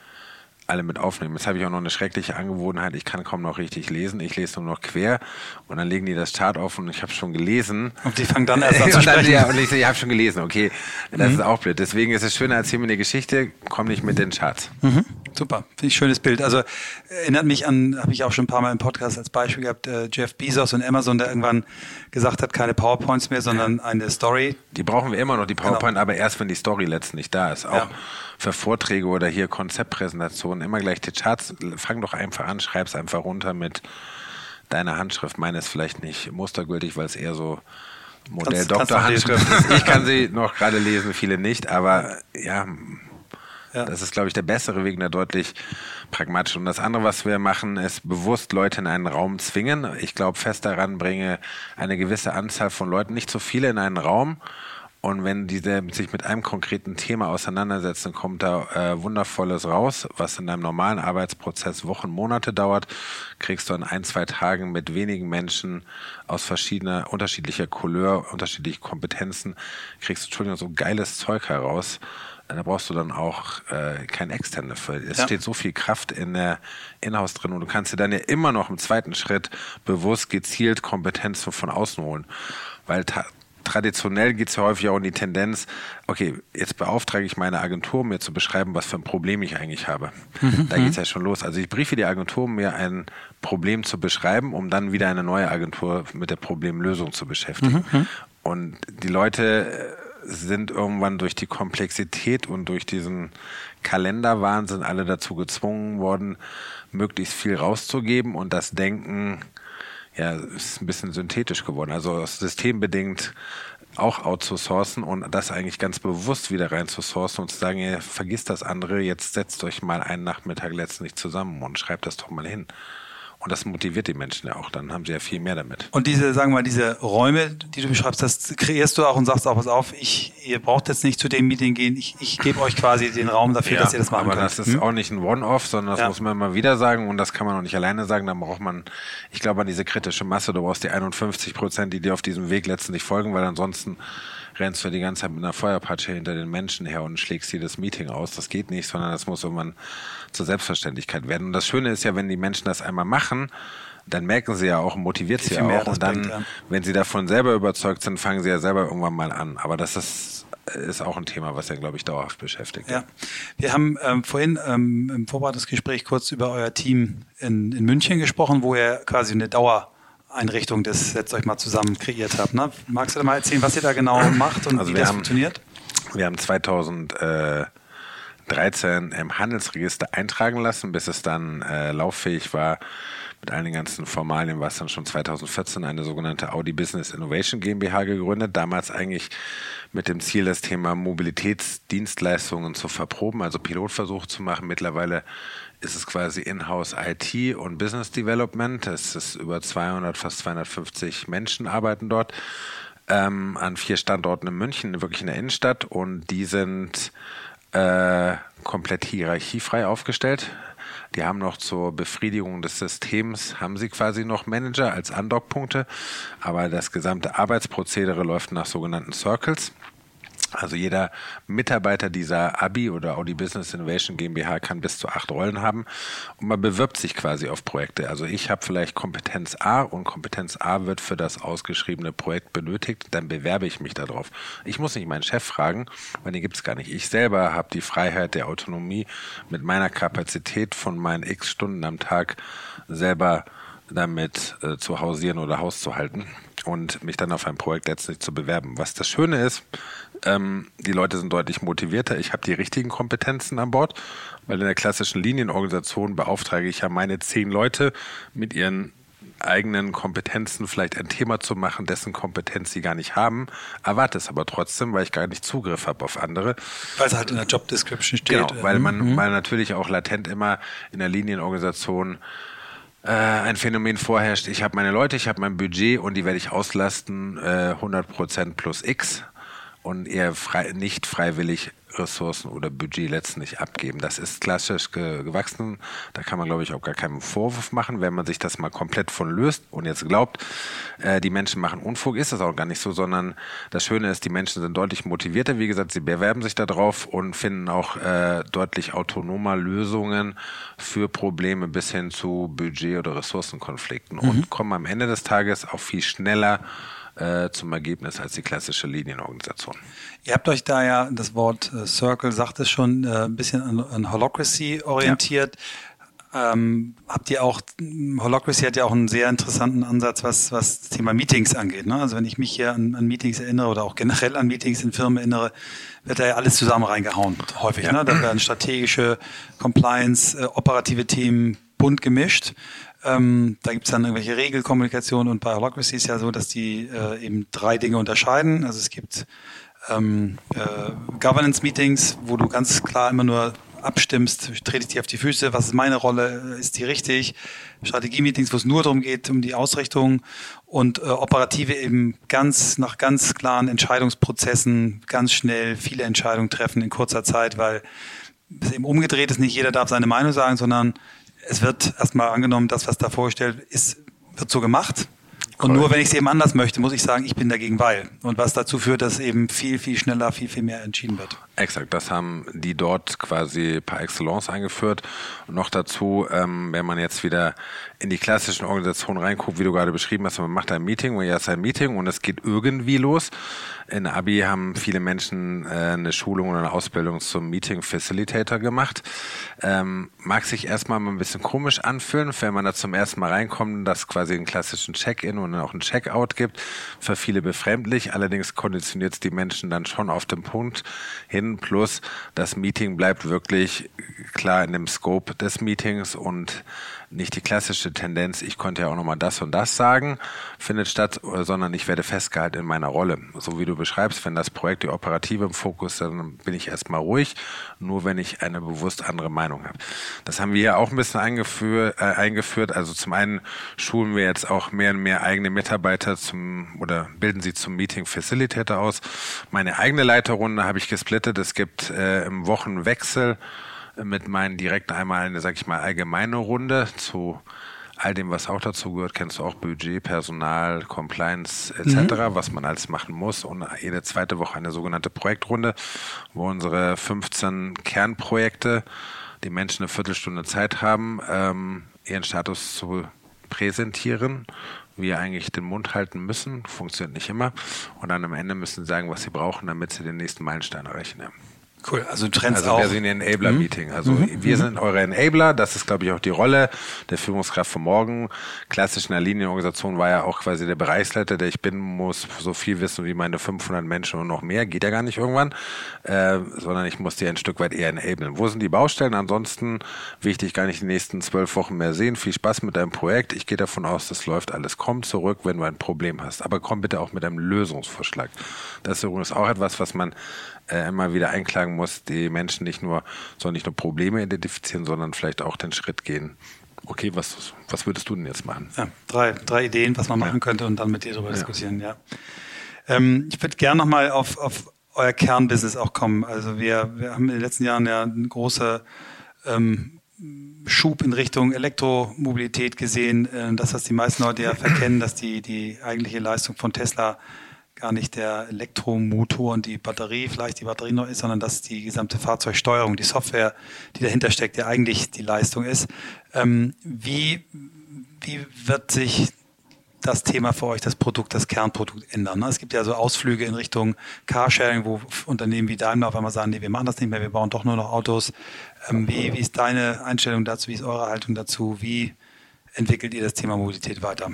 alle mit aufnehmen. Jetzt habe ich auch noch eine schreckliche Angewohnheit, ich kann kaum noch richtig lesen. Ich lese nur noch quer und dann legen die das Chart auf und ich habe schon gelesen. Und die fangen dann erst an <laughs> zu sprechen. ja, und ich, ich habe schon gelesen, okay, das mhm. ist auch blöd. Deswegen ist es schöner, erzähl mir eine Geschichte, komm nicht mit den Charts. Mhm. Super, finde ich schönes Bild. Also erinnert mich an, habe ich auch schon ein paar Mal im Podcast als Beispiel gehabt, äh, Jeff Bezos und Amazon, der irgendwann gesagt hat, keine PowerPoints mehr, sondern eine Story. Die brauchen wir immer noch, die PowerPoint, genau. aber erst, wenn die Story letztendlich da ist. Auch ja. für Vorträge oder hier Konzeptpräsentationen immer gleich die Charts. Fang doch einfach an, schreib's einfach runter mit deiner Handschrift. Meine ist vielleicht nicht mustergültig, weil es eher so Modell Doktor Handschrift ist. Ich kann sie noch gerade lesen, viele nicht, aber ja, ja. Das ist, glaube ich, der bessere Weg, der deutlich pragmatisch. Und das andere, was wir machen, ist bewusst Leute in einen Raum zwingen. Ich glaube, fest daran bringe eine gewisse Anzahl von Leuten, nicht zu viele in einen Raum. Und wenn diese sich mit einem konkreten Thema auseinandersetzen, kommt da äh, Wundervolles raus, was in deinem normalen Arbeitsprozess Wochen, Monate dauert, kriegst du in ein, zwei Tagen mit wenigen Menschen aus verschiedener, unterschiedlicher Couleur, unterschiedlichen Kompetenzen, kriegst du, Entschuldigung, so geiles Zeug heraus da brauchst du dann auch äh, kein extern dafür. Es ja. steht so viel Kraft in der Inhouse drin und du kannst dir dann ja immer noch im zweiten Schritt bewusst gezielt Kompetenzen von außen holen. Weil traditionell geht es ja häufig auch in die Tendenz, okay, jetzt beauftrage ich meine Agentur, mir zu beschreiben, was für ein Problem ich eigentlich habe. Mhm. Da geht es ja schon los. Also ich briefe die Agentur, um mir ein Problem zu beschreiben, um dann wieder eine neue Agentur mit der Problemlösung zu beschäftigen. Mhm. mhm. Und die Leute sind irgendwann durch die Komplexität und durch diesen Kalenderwahnsinn alle dazu gezwungen worden, möglichst viel rauszugeben und das Denken ja, ist ein bisschen synthetisch geworden. Also systembedingt auch outzusourcen und das eigentlich ganz bewusst wieder rein zu sourcen und zu sagen, ihr vergisst das andere, jetzt setzt euch mal einen Nachmittag letztendlich zusammen und schreibt das doch mal hin. Und das motiviert die Menschen ja auch, dann haben sie ja viel mehr damit. Und diese, sagen wir mal, diese Räume, die du beschreibst, das kreierst du auch und sagst auch, pass auf, ich, ihr braucht jetzt nicht zu dem Meeting gehen, ich, ich gebe euch quasi den Raum dafür, ja, dass ihr das machen aber könnt. Aber das ist hm? auch nicht ein One-Off, sondern das ja. muss man immer wieder sagen und das kann man auch nicht alleine sagen, da braucht man, ich glaube an diese kritische Masse, du brauchst die 51 Prozent, die dir auf diesem Weg letztendlich folgen, weil ansonsten rennst du die ganze Zeit mit einer Feuerpatsche hinter den Menschen her und schlägst jedes Meeting aus. Das geht nicht, sondern das muss irgendwann zur Selbstverständlichkeit werden. Und das Schöne ist ja, wenn die Menschen das einmal machen, dann merken sie ja auch, motiviert sie ja auch. Und dann, bringt, ja. wenn sie davon selber überzeugt sind, fangen sie ja selber irgendwann mal an. Aber das ist, ist auch ein Thema, was ja, glaube ich, dauerhaft beschäftigt. Ja. Wir haben ähm, vorhin ähm, im Vorbereitungsgespräch kurz über euer Team in, in München gesprochen, wo ihr quasi eine Dauereinrichtung des Setzt euch mal zusammen kreiert habt. Ne? Magst du da mal erzählen, was ihr da genau macht und also wie das haben, funktioniert? Wir haben 2013 im Handelsregister eintragen lassen, bis es dann äh, lauffähig war mit all den ganzen Formalien war es dann schon 2014 eine sogenannte Audi Business Innovation GmbH gegründet. Damals eigentlich mit dem Ziel, das Thema Mobilitätsdienstleistungen zu verproben, also Pilotversuch zu machen. Mittlerweile ist es quasi Inhouse IT und Business Development. Es ist über 200, fast 250 Menschen arbeiten dort ähm, an vier Standorten in München, wirklich in der Innenstadt. Und die sind äh, komplett hierarchiefrei aufgestellt. Die haben noch zur Befriedigung des Systems, haben sie quasi noch Manager als Andockpunkte, aber das gesamte Arbeitsprozedere läuft nach sogenannten Circles. Also jeder Mitarbeiter dieser ABI oder Audi Business Innovation GmbH kann bis zu acht Rollen haben und man bewirbt sich quasi auf Projekte. Also ich habe vielleicht Kompetenz A und Kompetenz A wird für das ausgeschriebene Projekt benötigt, dann bewerbe ich mich darauf. Ich muss nicht meinen Chef fragen, weil den gibt es gar nicht. Ich selber habe die Freiheit der Autonomie mit meiner Kapazität von meinen x Stunden am Tag selber damit äh, zu hausieren oder Haus zu halten und mich dann auf ein Projekt letztlich zu bewerben. Was das Schöne ist, ähm, die Leute sind deutlich motivierter. Ich habe die richtigen Kompetenzen an Bord, weil in der klassischen Linienorganisation beauftrage ich ja meine zehn Leute mit ihren eigenen Kompetenzen vielleicht ein Thema zu machen, dessen Kompetenz sie gar nicht haben, erwarte es aber trotzdem, weil ich gar nicht Zugriff habe auf andere. Weil es halt in der Job Description steht. Genau, weil man, mhm. weil natürlich auch latent immer in der Linienorganisation äh, ein Phänomen vorherrscht. Ich habe meine Leute, ich habe mein Budget und die werde ich auslasten, äh, 100% plus X und eher frei, nicht freiwillig Ressourcen oder Budget letztendlich abgeben. Das ist klassisch gewachsen. Da kann man, glaube ich, auch gar keinen Vorwurf machen, wenn man sich das mal komplett von löst und jetzt glaubt, äh, die Menschen machen Unfug, ist das auch gar nicht so, sondern das Schöne ist, die Menschen sind deutlich motivierter. Wie gesagt, sie bewerben sich darauf und finden auch äh, deutlich autonomer Lösungen für Probleme bis hin zu Budget- oder Ressourcenkonflikten mhm. und kommen am Ende des Tages auch viel schneller äh, zum Ergebnis als die klassische Linienorganisation. Ihr habt euch da ja, das Wort äh, Circle sagt es schon, äh, ein bisschen an, an Holocracy orientiert. Ja. Ähm, habt ihr auch, Holocracy hat ja auch einen sehr interessanten Ansatz, was, was das Thema Meetings angeht. Ne? Also wenn ich mich hier an, an Meetings erinnere oder auch generell an Meetings in Firmen erinnere, wird da ja alles zusammen reingehauen, häufig. Ja. Ne? Da werden strategische, Compliance, äh, operative Themen bunt gemischt. Ähm, da gibt es dann irgendwelche Regelkommunikation und bei Holacracy ist ja so, dass die äh, eben drei Dinge unterscheiden. Also es gibt ähm, äh, Governance-Meetings, wo du ganz klar immer nur abstimmst, trete ich dir auf die Füße, was ist meine Rolle, ist die richtig? Strategie-Meetings, wo es nur darum geht, um die Ausrichtung und äh, operative eben ganz nach ganz klaren Entscheidungsprozessen ganz schnell viele Entscheidungen treffen in kurzer Zeit, weil es eben umgedreht ist, nicht jeder darf seine Meinung sagen, sondern es wird erstmal angenommen, das, was da vorgestellt ist, wird so gemacht. Und nur wenn ich es eben anders möchte, muss ich sagen, ich bin dagegen, weil. Und was dazu führt, dass eben viel, viel schneller, viel, viel mehr entschieden wird. Exakt, das haben die dort quasi par excellence eingeführt. Und noch dazu, ähm, wenn man jetzt wieder in die klassischen Organisationen reinguckt, wie du gerade beschrieben hast, man macht ein Meeting und jetzt ein Meeting und es geht irgendwie los. In Abi haben viele Menschen äh, eine Schulung oder eine Ausbildung zum Meeting Facilitator gemacht. Ähm, mag sich erstmal mal ein bisschen komisch anfühlen, wenn man da zum ersten Mal reinkommt, dass quasi einen klassischen Check-in und auch einen Check-out gibt. Für viele befremdlich, allerdings konditioniert es die Menschen dann schon auf den Punkt hin. Plus das Meeting bleibt wirklich klar in dem Scope des Meetings und nicht die klassische Tendenz, ich konnte ja auch nochmal das und das sagen, findet statt, sondern ich werde festgehalten in meiner Rolle. So wie du beschreibst, wenn das Projekt die Operative im Fokus, ist, dann bin ich erstmal ruhig, nur wenn ich eine bewusst andere Meinung habe. Das haben wir ja auch ein bisschen eingeführt, äh, eingeführt. Also zum einen schulen wir jetzt auch mehr und mehr eigene Mitarbeiter zum oder bilden sie zum Meeting Facilitator aus. Meine eigene Leiterrunde habe ich gesplittet. Es gibt äh, im Wochenwechsel mit meinen direkt einmal eine, sag ich mal, allgemeine Runde zu all dem, was auch dazu gehört, kennst du auch Budget, Personal, Compliance etc., mhm. was man alles machen muss. Und jede zweite Woche eine sogenannte Projektrunde, wo unsere 15 Kernprojekte die Menschen eine Viertelstunde Zeit haben, ähm, ihren Status zu präsentieren, wir eigentlich den Mund halten müssen, funktioniert nicht immer. Und dann am Ende müssen sie sagen, was sie brauchen, damit sie den nächsten Meilenstein erreichen. Cool, also Trends also auch. wir sind ein Enabler-Meeting. Also mhm. wir mhm. sind eure Enabler. Das ist, glaube ich, auch die Rolle der Führungskraft von morgen. Klassisch in der Linienorganisation war ja auch quasi der Bereichsleiter, der ich bin, muss so viel wissen wie meine 500 Menschen und noch mehr. Geht ja gar nicht irgendwann. Äh, sondern ich muss die ein Stück weit eher enablen. Wo sind die Baustellen? Ansonsten will ich dich gar nicht die nächsten zwölf Wochen mehr sehen. Viel Spaß mit deinem Projekt. Ich gehe davon aus, das läuft alles. Komm zurück, wenn du ein Problem hast. Aber komm bitte auch mit einem Lösungsvorschlag. Das ist übrigens auch etwas, was man äh, immer wieder einklagen muss, die Menschen nicht nur, sollen nicht nur Probleme identifizieren, sondern vielleicht auch den Schritt gehen. Okay, was, was würdest du denn jetzt machen? Ja, drei, drei Ideen, was man machen könnte und dann mit dir darüber ja. diskutieren, ja. Ähm, ich würde gerne nochmal auf, auf euer Kernbusiness auch kommen. Also wir, wir haben in den letzten Jahren ja eine große ähm, Schub in Richtung Elektromobilität gesehen. Äh, das, was die meisten Leute ja verkennen, dass die, die eigentliche Leistung von Tesla gar nicht der Elektromotor und die Batterie, vielleicht die Batterie noch ist, sondern dass die gesamte Fahrzeugsteuerung, die Software, die dahinter steckt, ja eigentlich die Leistung ist. Ähm, wie, wie wird sich das Thema für euch, das Produkt, das Kernprodukt ändern? Es gibt ja so Ausflüge in Richtung Carsharing, wo Unternehmen wie Daimler auf einmal sagen, nee, wir machen das nicht mehr, wir bauen doch nur noch Autos. Ähm, wie, wie ist deine Einstellung dazu? Wie ist eure Haltung dazu? Wie entwickelt ihr das Thema Mobilität weiter?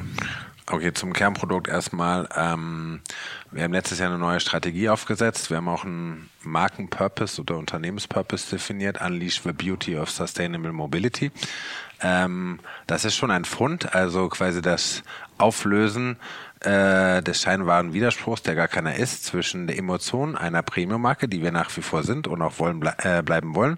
Okay, zum Kernprodukt erstmal. Ähm, wir haben letztes Jahr eine neue Strategie aufgesetzt. Wir haben auch einen Markenpurpose oder Unternehmenspurpose definiert, Unleash the Beauty of Sustainable Mobility. Ähm, das ist schon ein Fund, also quasi das Auflösen äh, des scheinbaren Widerspruchs, der gar keiner ist, zwischen der Emotion einer Premium-Marke, die wir nach wie vor sind und auch wollen ble äh, bleiben wollen,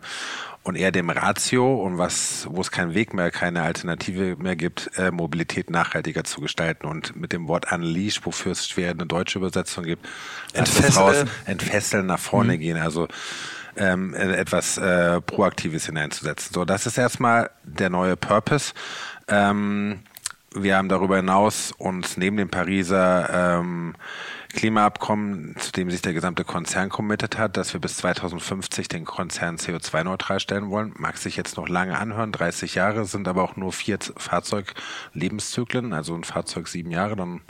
und eher dem Ratio und was, wo es keinen Weg mehr, keine Alternative mehr gibt, äh, Mobilität nachhaltiger zu gestalten. Und mit dem Wort Unleash, wofür es schwer eine deutsche Übersetzung gibt, entfesseln, entfesseln nach vorne mhm. gehen. Also ähm, etwas äh, Proaktives hineinzusetzen. So, das ist erstmal der neue Purpose. Ähm, wir haben darüber hinaus uns neben dem Pariser ähm, Klimaabkommen, zu dem sich der gesamte Konzern committed hat, dass wir bis 2050 den Konzern CO2-neutral stellen wollen. Mag sich jetzt noch lange anhören, 30 Jahre sind aber auch nur vier Fahrzeuglebenszyklen, also ein Fahrzeug sieben Jahre, dann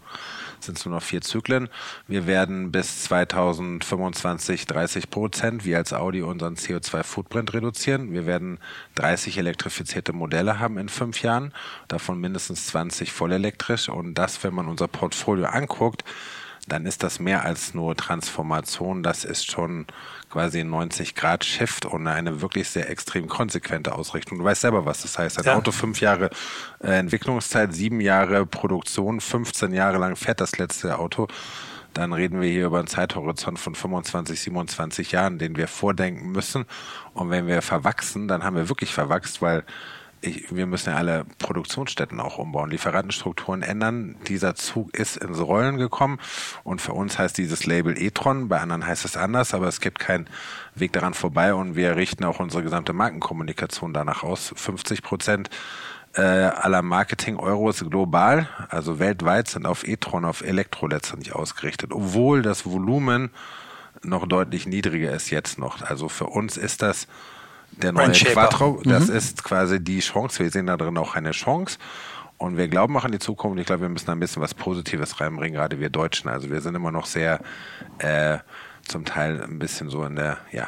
sind es nur noch vier Zyklen. Wir werden bis 2025 30 Prozent, wie als Audi, unseren CO2-Footprint reduzieren. Wir werden 30 elektrifizierte Modelle haben in fünf Jahren, davon mindestens 20 vollelektrisch. Und das, wenn man unser Portfolio anguckt, dann ist das mehr als nur Transformation. Das ist schon quasi ein 90-Grad-Shift und eine wirklich sehr extrem konsequente Ausrichtung. Du weißt selber, was das heißt. Ein ja. Auto fünf Jahre äh, Entwicklungszeit, sieben Jahre Produktion, 15 Jahre lang fährt das letzte Auto. Dann reden wir hier über einen Zeithorizont von 25, 27 Jahren, den wir vordenken müssen. Und wenn wir verwachsen, dann haben wir wirklich verwachst, weil ich, wir müssen ja alle Produktionsstätten auch umbauen, Lieferantenstrukturen ändern. Dieser Zug ist ins Rollen gekommen und für uns heißt dieses Label e-tron, bei anderen heißt es anders, aber es gibt keinen Weg daran vorbei und wir richten auch unsere gesamte Markenkommunikation danach aus. 50 Prozent äh, aller Marketing-Euros global, also weltweit, sind auf e-tron, auf Elektro letztendlich ausgerichtet, obwohl das Volumen noch deutlich niedriger ist jetzt noch. Also für uns ist das der neue Quattro, das mhm. ist quasi die Chance. Wir sehen da drin auch eine Chance. Und wir glauben auch an die Zukunft. Ich glaube, wir müssen da ein bisschen was Positives reinbringen, gerade wir Deutschen. Also wir sind immer noch sehr, äh, zum Teil ein bisschen so in der, ja,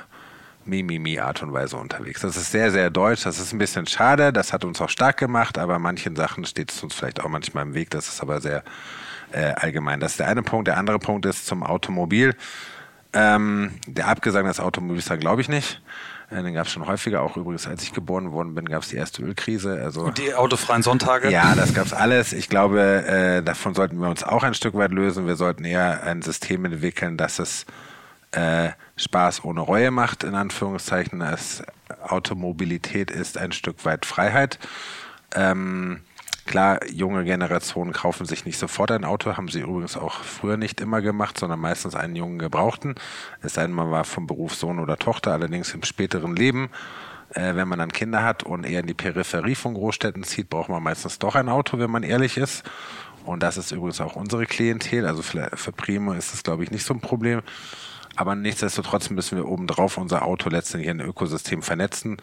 Mimimi-Art und Weise unterwegs. Das ist sehr, sehr deutsch. Das ist ein bisschen schade. Das hat uns auch stark gemacht, aber manchen Sachen steht es uns vielleicht auch manchmal im Weg. Das ist aber sehr äh, allgemein. Das ist der eine Punkt. Der andere Punkt ist zum Automobil. Ähm, der Abgesang des Automobils, glaube ich nicht. Äh, den gab es schon häufiger, auch übrigens, als ich geboren worden bin, gab es die erste Ölkrise. Also, Und die autofreien Sonntage? Ja, das gab es alles. Ich glaube, äh, davon sollten wir uns auch ein Stück weit lösen. Wir sollten eher ein System entwickeln, dass es äh, Spaß ohne Reue macht, in Anführungszeichen. Es, Automobilität ist ein Stück weit Freiheit. Ähm, Klar, junge Generationen kaufen sich nicht sofort ein Auto, haben sie übrigens auch früher nicht immer gemacht, sondern meistens einen jungen Gebrauchten. Es sei denn, man war vom Beruf Sohn oder Tochter, allerdings im späteren Leben. Äh, wenn man dann Kinder hat und eher in die Peripherie von Großstädten zieht, braucht man meistens doch ein Auto, wenn man ehrlich ist. Und das ist übrigens auch unsere Klientel. Also für, für Primo ist das, glaube ich, nicht so ein Problem. Aber nichtsdestotrotz müssen wir obendrauf unser Auto letztendlich in ein Ökosystem vernetzen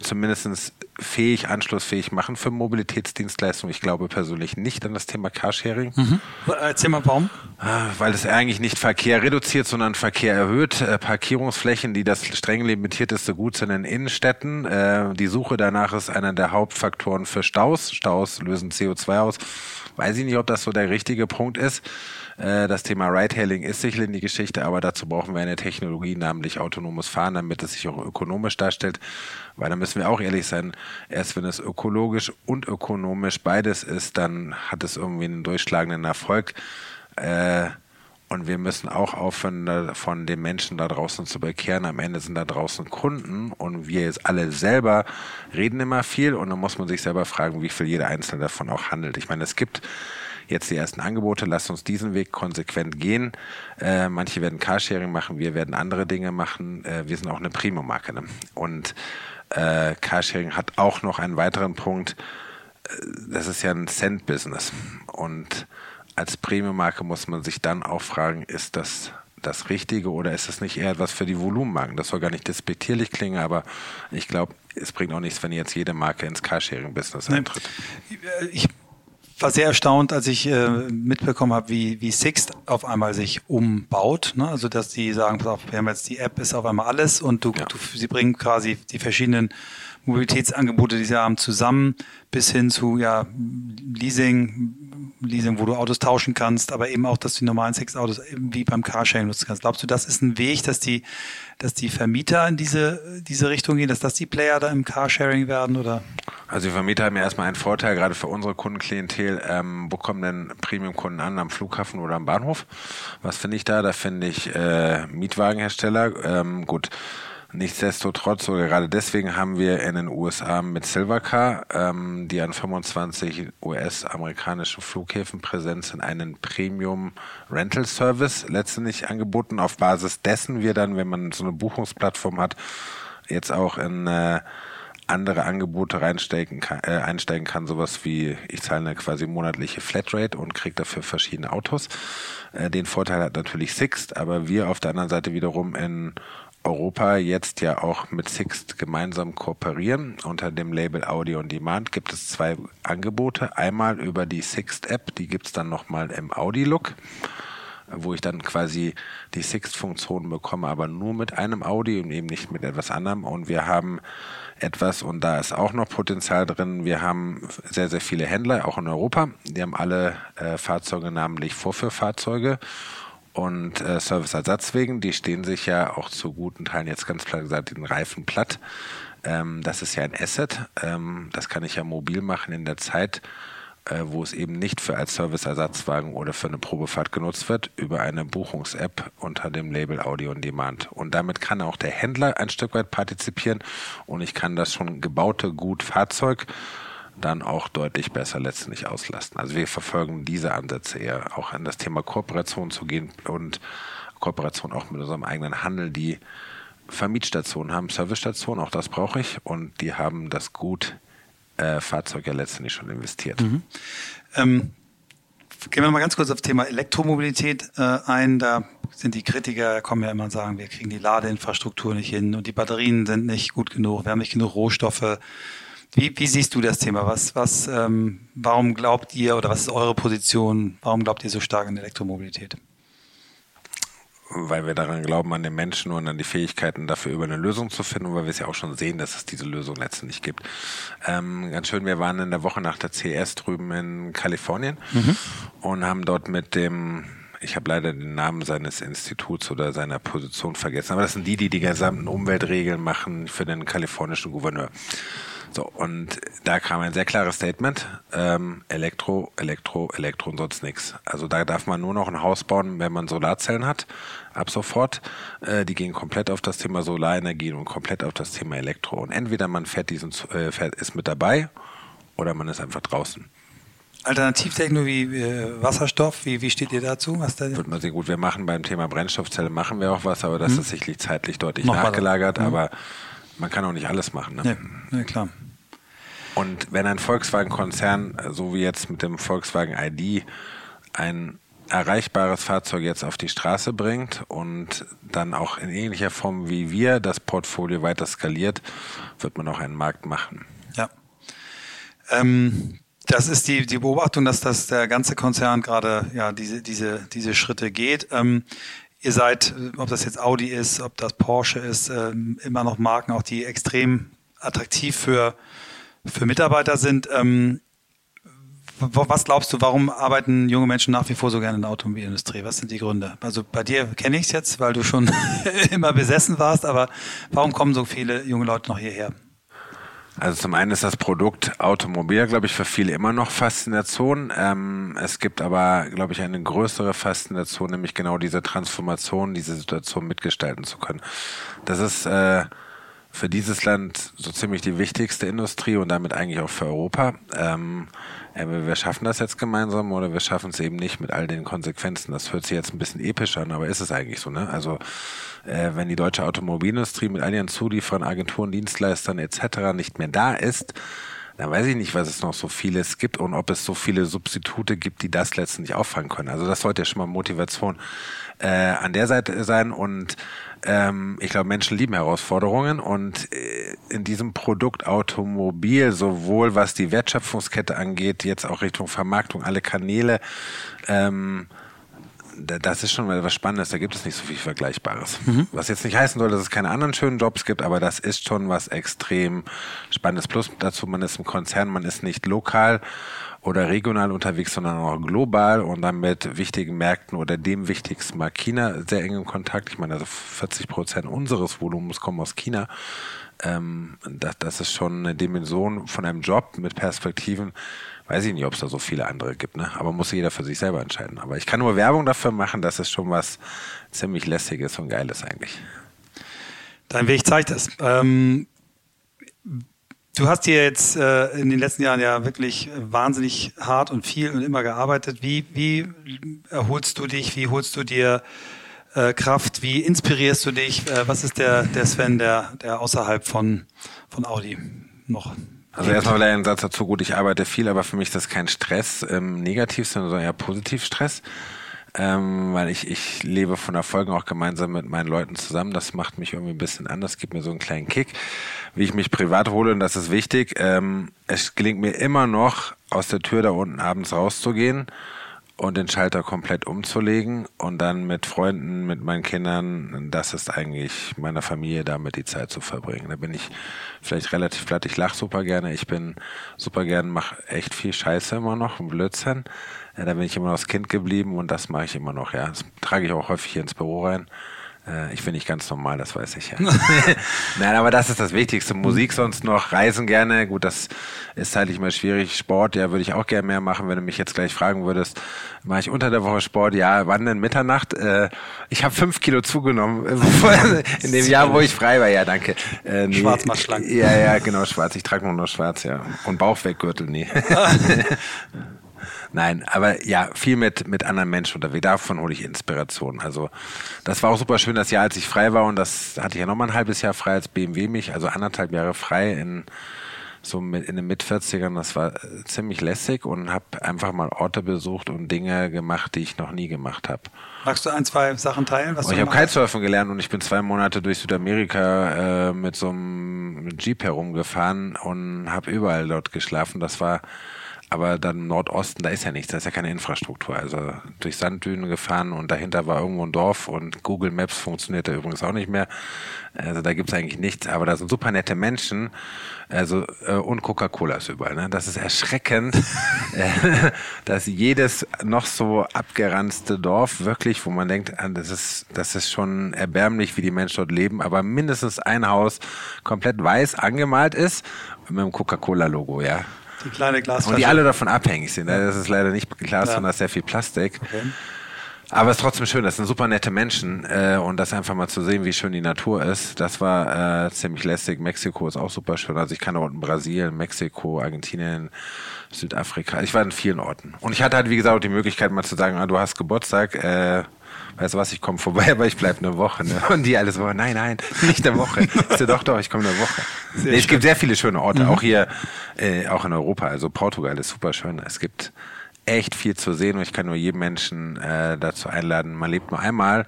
zumindest fähig, anschlussfähig machen für Mobilitätsdienstleistungen. Ich glaube persönlich nicht an das Thema Carsharing. Mhm. Erzähl mal warum. Ah, weil es eigentlich nicht Verkehr reduziert, sondern Verkehr erhöht. Äh, Parkierungsflächen, die das streng limitiert ist, so gut sind in Innenstädten. Äh, die Suche danach ist einer der Hauptfaktoren für Staus. Staus lösen CO2 aus. Weiß ich nicht, ob das so der richtige Punkt ist. Äh, das Thema Ride-Hailing ist sicherlich die Geschichte, aber dazu brauchen wir eine Technologie, namentlich autonomes Fahren, damit es sich auch ökonomisch darstellt. Weil da müssen wir auch ehrlich sein, erst wenn es ökologisch und ökonomisch beides ist, dann hat es irgendwie einen durchschlagenden Erfolg. Äh, und wir müssen auch aufhören, von den Menschen da draußen zu bekehren. Am Ende sind da draußen Kunden und wir jetzt alle selber reden immer viel und dann muss man sich selber fragen, wie viel jeder Einzelne davon auch handelt. Ich meine, es gibt jetzt die ersten Angebote. Lasst uns diesen Weg konsequent gehen. Äh, manche werden Carsharing machen, wir werden andere Dinge machen. Äh, wir sind auch eine Primo-Marke. Ne? Und äh, Carsharing hat auch noch einen weiteren Punkt. Äh, das ist ja ein Cent-Business. Und als Premium-Marke muss man sich dann auch fragen, ist das das Richtige oder ist es nicht eher etwas für die Volumenmarken? Das soll gar nicht despektierlich klingen, aber ich glaube, es bringt auch nichts, wenn jetzt jede Marke ins Carsharing-Business eintritt. Ich war sehr erstaunt, als ich äh, mitbekommen habe, wie, wie Sixt auf einmal sich umbaut. Ne? Also dass die sagen, pass auf, wir haben jetzt die App ist auf einmal alles und du, ja. du sie bringen quasi die verschiedenen Mobilitätsangebote, die sie haben, zusammen bis hin zu ja, Leasing, Leasing, wo du Autos tauschen kannst, aber eben auch, dass du die normalen Six-Autos wie beim Carsharing nutzen kannst. Glaubst du, das ist ein Weg, dass die, dass die Vermieter in diese, diese Richtung gehen, dass das die Player da im Carsharing werden oder? Also die Vermieter haben ja erstmal einen Vorteil, gerade für unsere Kundenklientel. Ähm, wo kommen denn Premium-Kunden an? Am Flughafen oder am Bahnhof? Was finde ich da? Da finde ich äh, Mietwagenhersteller. Ähm, gut Nichtsdestotrotz, oder gerade deswegen haben wir in den USA mit Silvercar, ähm, die an 25 US-amerikanischen Flughäfen präsent sind, einen Premium Rental Service letztendlich angeboten. Auf Basis dessen wir dann, wenn man so eine Buchungsplattform hat, jetzt auch in äh, andere Angebote reinsteigen kann, äh, einsteigen kann, sowas wie ich zahle eine quasi monatliche Flatrate und kriege dafür verschiedene Autos. Äh, den Vorteil hat natürlich Sixt, aber wir auf der anderen Seite wiederum in Europa jetzt ja auch mit Sixt gemeinsam kooperieren. Unter dem Label Audio on Demand gibt es zwei Angebote. Einmal über die Sixt-App, die gibt es dann nochmal im Audi-Look, wo ich dann quasi die Sixt-Funktion bekomme, aber nur mit einem Audi und eben nicht mit etwas anderem. Und wir haben etwas, und da ist auch noch Potenzial drin, wir haben sehr, sehr viele Händler, auch in Europa. Die haben alle äh, Fahrzeuge, namentlich Vorführfahrzeuge und äh, Serviceersatz wegen. Die stehen sich ja auch zu guten Teilen jetzt ganz klar gesagt den Reifen platt. Ähm, das ist ja ein Asset. Ähm, das kann ich ja mobil machen in der Zeit, äh, wo es eben nicht für als Serviceersatzwagen oder für eine Probefahrt genutzt wird, über eine Buchungs-App unter dem Label Audio on Demand. Und damit kann auch der Händler ein Stück weit partizipieren und ich kann das schon gebaute gut Fahrzeug dann auch deutlich besser letztendlich auslasten. Also wir verfolgen diese Ansätze eher auch an das Thema Kooperation zu gehen und Kooperation auch mit unserem eigenen Handel, die Vermietstationen haben, Servicestationen, auch das brauche ich und die haben das gut äh, Fahrzeug ja letztendlich schon investiert. Mhm. Ähm, gehen wir mal ganz kurz auf das Thema Elektromobilität äh, ein. Da sind die Kritiker, kommen ja immer und sagen, wir kriegen die Ladeinfrastruktur nicht hin und die Batterien sind nicht gut genug, wir haben nicht genug Rohstoffe. Wie, wie siehst du das Thema? Was, was, ähm, warum glaubt ihr oder was ist eure Position? Warum glaubt ihr so stark an Elektromobilität? Weil wir daran glauben, an den Menschen und an die Fähigkeiten dafür über eine Lösung zu finden, weil wir es ja auch schon sehen, dass es diese Lösung letztendlich gibt. Ähm, ganz schön, wir waren in der Woche nach der CS drüben in Kalifornien mhm. und haben dort mit dem ich habe leider den Namen seines Instituts oder seiner Position vergessen, aber das sind die, die die gesamten Umweltregeln machen für den kalifornischen Gouverneur. So, und da kam ein sehr klares Statement, ähm, Elektro, Elektro, Elektro und sonst nichts. Also da darf man nur noch ein Haus bauen, wenn man Solarzellen hat, ab sofort. Äh, die gehen komplett auf das Thema Solarenergie und komplett auf das Thema Elektro. Und entweder man fährt diesen, äh, fährt, ist mit dabei oder man ist einfach draußen. Alternativtechnologie äh, Wasserstoff, wie, wie steht ihr dazu? Was da Wird man sehr gut. Wir machen beim Thema Brennstoffzelle machen wir auch was, aber das hm. ist sicherlich zeitlich deutlich Noch nachgelagert, hm. aber man kann auch nicht alles machen. Ne? Ja, ja klar. Und wenn ein Volkswagen-Konzern, so wie jetzt mit dem Volkswagen ID, ein erreichbares Fahrzeug jetzt auf die Straße bringt und dann auch in ähnlicher Form wie wir das Portfolio weiter skaliert, wird man auch einen Markt machen. Ja. Ähm, das ist die, die Beobachtung, dass das der ganze Konzern gerade ja diese, diese, diese Schritte geht. Ähm, ihr seid, ob das jetzt Audi ist, ob das Porsche ist, äh, immer noch Marken, auch die extrem attraktiv für, für Mitarbeiter sind. Ähm, was glaubst du, warum arbeiten junge Menschen nach wie vor so gerne in der Automobilindustrie? Was sind die Gründe? Also bei dir kenne ich es jetzt, weil du schon <laughs> immer besessen warst, aber warum kommen so viele junge Leute noch hierher? Also zum einen ist das Produkt Automobil, glaube ich, für viele immer noch Faszination. Ähm, es gibt aber, glaube ich, eine größere Faszination, nämlich genau diese Transformation, diese Situation mitgestalten zu können. Das ist äh, für dieses Land so ziemlich die wichtigste Industrie und damit eigentlich auch für Europa. Ähm, wir schaffen das jetzt gemeinsam oder wir schaffen es eben nicht mit all den Konsequenzen. Das hört sich jetzt ein bisschen episch an, aber ist es eigentlich so, ne? Also äh, wenn die deutsche Automobilindustrie mit all ihren Zulieferern, Agenturen, Dienstleistern etc. nicht mehr da ist, dann weiß ich nicht, was es noch so vieles gibt und ob es so viele Substitute gibt, die das letztendlich auffangen können. Also das sollte ja schon mal Motivation äh, an der Seite sein und ähm, ich glaube, Menschen lieben Herausforderungen und äh, in diesem Produkt Automobil, sowohl was die Wertschöpfungskette angeht, jetzt auch Richtung Vermarktung, alle Kanäle, ähm, das ist schon was Spannendes, da gibt es nicht so viel Vergleichbares. Mhm. Was jetzt nicht heißen soll, dass es keine anderen schönen Jobs gibt, aber das ist schon was extrem Spannendes. Plus dazu, man ist im Konzern, man ist nicht lokal oder regional unterwegs, sondern auch global und dann mit wichtigen Märkten oder dem wichtigsten Markt China sehr eng im Kontakt. Ich meine, also 40 Prozent unseres Volumens kommen aus China. Ähm, das, das ist schon eine Dimension von einem Job mit Perspektiven, weiß ich nicht, ob es da so viele andere gibt, ne? Aber muss jeder für sich selber entscheiden. Aber ich kann nur Werbung dafür machen, dass es schon was ziemlich lässiges und geiles eigentlich. Dein Weg zeigt es. Ähm, du hast hier jetzt äh, in den letzten Jahren ja wirklich wahnsinnig hart und viel und immer gearbeitet. Wie, wie erholst du dich? Wie holst du dir äh, Kraft? Wie inspirierst du dich? Äh, was ist der, der Sven, der, der außerhalb von, von Audi noch also erstmal vielleicht ein Satz dazu, gut, ich arbeite viel, aber für mich ist das kein Stress ähm, negativ, sondern eher positiv Stress. Ähm, weil ich, ich lebe von Erfolgen auch gemeinsam mit meinen Leuten zusammen. Das macht mich irgendwie ein bisschen anders, gibt mir so einen kleinen Kick, wie ich mich privat hole und das ist wichtig. Ähm, es gelingt mir immer noch, aus der Tür da unten abends rauszugehen und den Schalter komplett umzulegen und dann mit Freunden, mit meinen Kindern, das ist eigentlich meiner Familie damit die Zeit zu verbringen. Da bin ich vielleicht relativ platt, ich lache super gerne, ich bin super gern, mache echt viel Scheiße immer noch, Blödsinn. Ja, da bin ich immer noch das Kind geblieben und das mache ich immer noch, ja. Das trage ich auch häufig hier ins Büro rein. Äh, ich bin nicht ganz normal, das weiß ich ja. <laughs> Nein, aber das ist das Wichtigste. Musik sonst noch, Reisen gerne. Gut, das ist halt nicht mehr schwierig. Sport, ja, würde ich auch gerne mehr machen. Wenn du mich jetzt gleich fragen würdest, mache ich unter der Woche Sport? Ja, wann denn Mitternacht? Äh, ich habe fünf Kilo zugenommen <laughs> <laughs> in dem Jahr, wo ich frei war. Ja, danke. Äh, nee. Schwarz macht schlank. Ja, ja, genau, schwarz. Ich trage nur noch schwarz, ja. Und Bauchweggürtel, nee. Nein, aber ja, viel mit, mit anderen Menschen unterwegs. Davon hole ich Inspiration. Also, das war auch super schön, das Jahr, als ich frei war. Und das hatte ich ja noch mal ein halbes Jahr frei als BMW mich. Also anderthalb Jahre frei in, so mit, in den Mit-40ern. Das war ziemlich lässig und habe einfach mal Orte besucht und Dinge gemacht, die ich noch nie gemacht habe. Magst du ein, zwei Sachen teilen? Was ich habe Kitesurfen gelernt und ich bin zwei Monate durch Südamerika äh, mit so einem Jeep herumgefahren und habe überall dort geschlafen. Das war aber dann Nordosten, da ist ja nichts, da ist ja keine Infrastruktur. Also durch Sanddünen gefahren und dahinter war irgendwo ein Dorf und Google Maps funktioniert da übrigens auch nicht mehr. Also da gibt's eigentlich nichts, aber da sind super nette Menschen. Also äh, und Coca-Cola ist überall. Ne? Das ist erschreckend, <laughs> äh, dass jedes noch so abgeranzte Dorf wirklich, wo man denkt, ah, das ist das ist schon erbärmlich, wie die Menschen dort leben, aber mindestens ein Haus komplett weiß angemalt ist mit dem Coca-Cola-Logo, ja. Die kleine Glasflasche. Und die alle davon abhängig sind. Ne? Das ist leider nicht Glas, ja. sondern sehr viel Plastik. Okay. Aber es ist trotzdem schön, das sind super nette Menschen äh, und das einfach mal zu sehen, wie schön die Natur ist, das war äh, ziemlich lästig. Mexiko ist auch super schön. Also ich kann auch in Brasilien, Mexiko, Argentinien, Südafrika. Ich war in vielen Orten. Und ich hatte halt, wie gesagt, auch die Möglichkeit mal zu sagen, ah, du hast Geburtstag, äh, weißt du was, ich komme vorbei, <laughs> aber ich bleibe eine Woche. Ne? Und die alles so, nein, nein, nicht eine Woche. Ich so, doch, doch, ich komme eine Woche. Nee, es gibt sehr viele schöne Orte, mhm. auch hier, äh, auch in Europa. Also Portugal ist super schön. Es gibt echt viel zu sehen und ich kann nur jeden Menschen äh, dazu einladen, man lebt nur einmal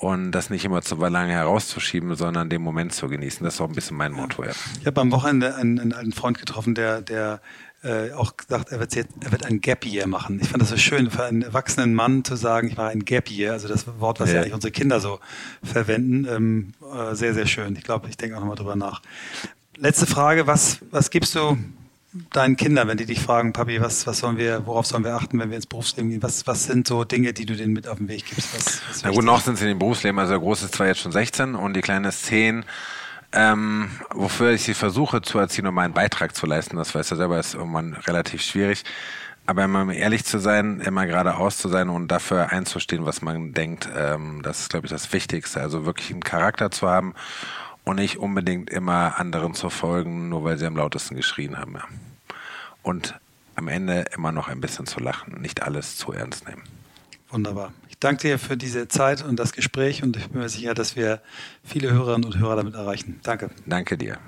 und das nicht immer zu lange herauszuschieben, sondern den Moment zu genießen. Das ist auch ein bisschen mein Motto. Ja. Ich habe am Wochenende einen, einen alten Freund getroffen, der, der äh, auch gesagt, er wird, jetzt, er wird ein Gap Year machen. Ich fand das so schön, für einen erwachsenen Mann zu sagen, ich mache ein Gap Year, also das Wort, was ja, ja eigentlich unsere Kinder so verwenden, ähm, äh, sehr, sehr schön. Ich glaube, ich denke auch nochmal drüber nach. Letzte Frage, was, was gibst du deinen Kindern, wenn die dich fragen, Papi, was, was sollen wir, worauf sollen wir achten, wenn wir ins Berufsleben gehen? Was, was sind so Dinge, die du denen mit auf den Weg gibst? Was, was Na gut, noch sind sie in dem Berufsleben, also der Große ist zwar jetzt schon 16 und die Kleine ist 10 ähm, wofür ich sie versuche zu erziehen, um meinen Beitrag zu leisten. Das weiß er selber, ist irgendwann relativ schwierig. Aber immer ehrlich zu sein, immer geradeaus zu sein und dafür einzustehen, was man denkt, ähm, das ist, glaube ich, das Wichtigste. Also wirklich einen Charakter zu haben und nicht unbedingt immer anderen zu folgen, nur weil sie am lautesten geschrien haben. Ja. Und am Ende immer noch ein bisschen zu lachen, nicht alles zu ernst nehmen. Wunderbar danke dir für diese Zeit und das Gespräch und ich bin mir sicher, dass wir viele Hörerinnen und Hörer damit erreichen. Danke. Danke dir.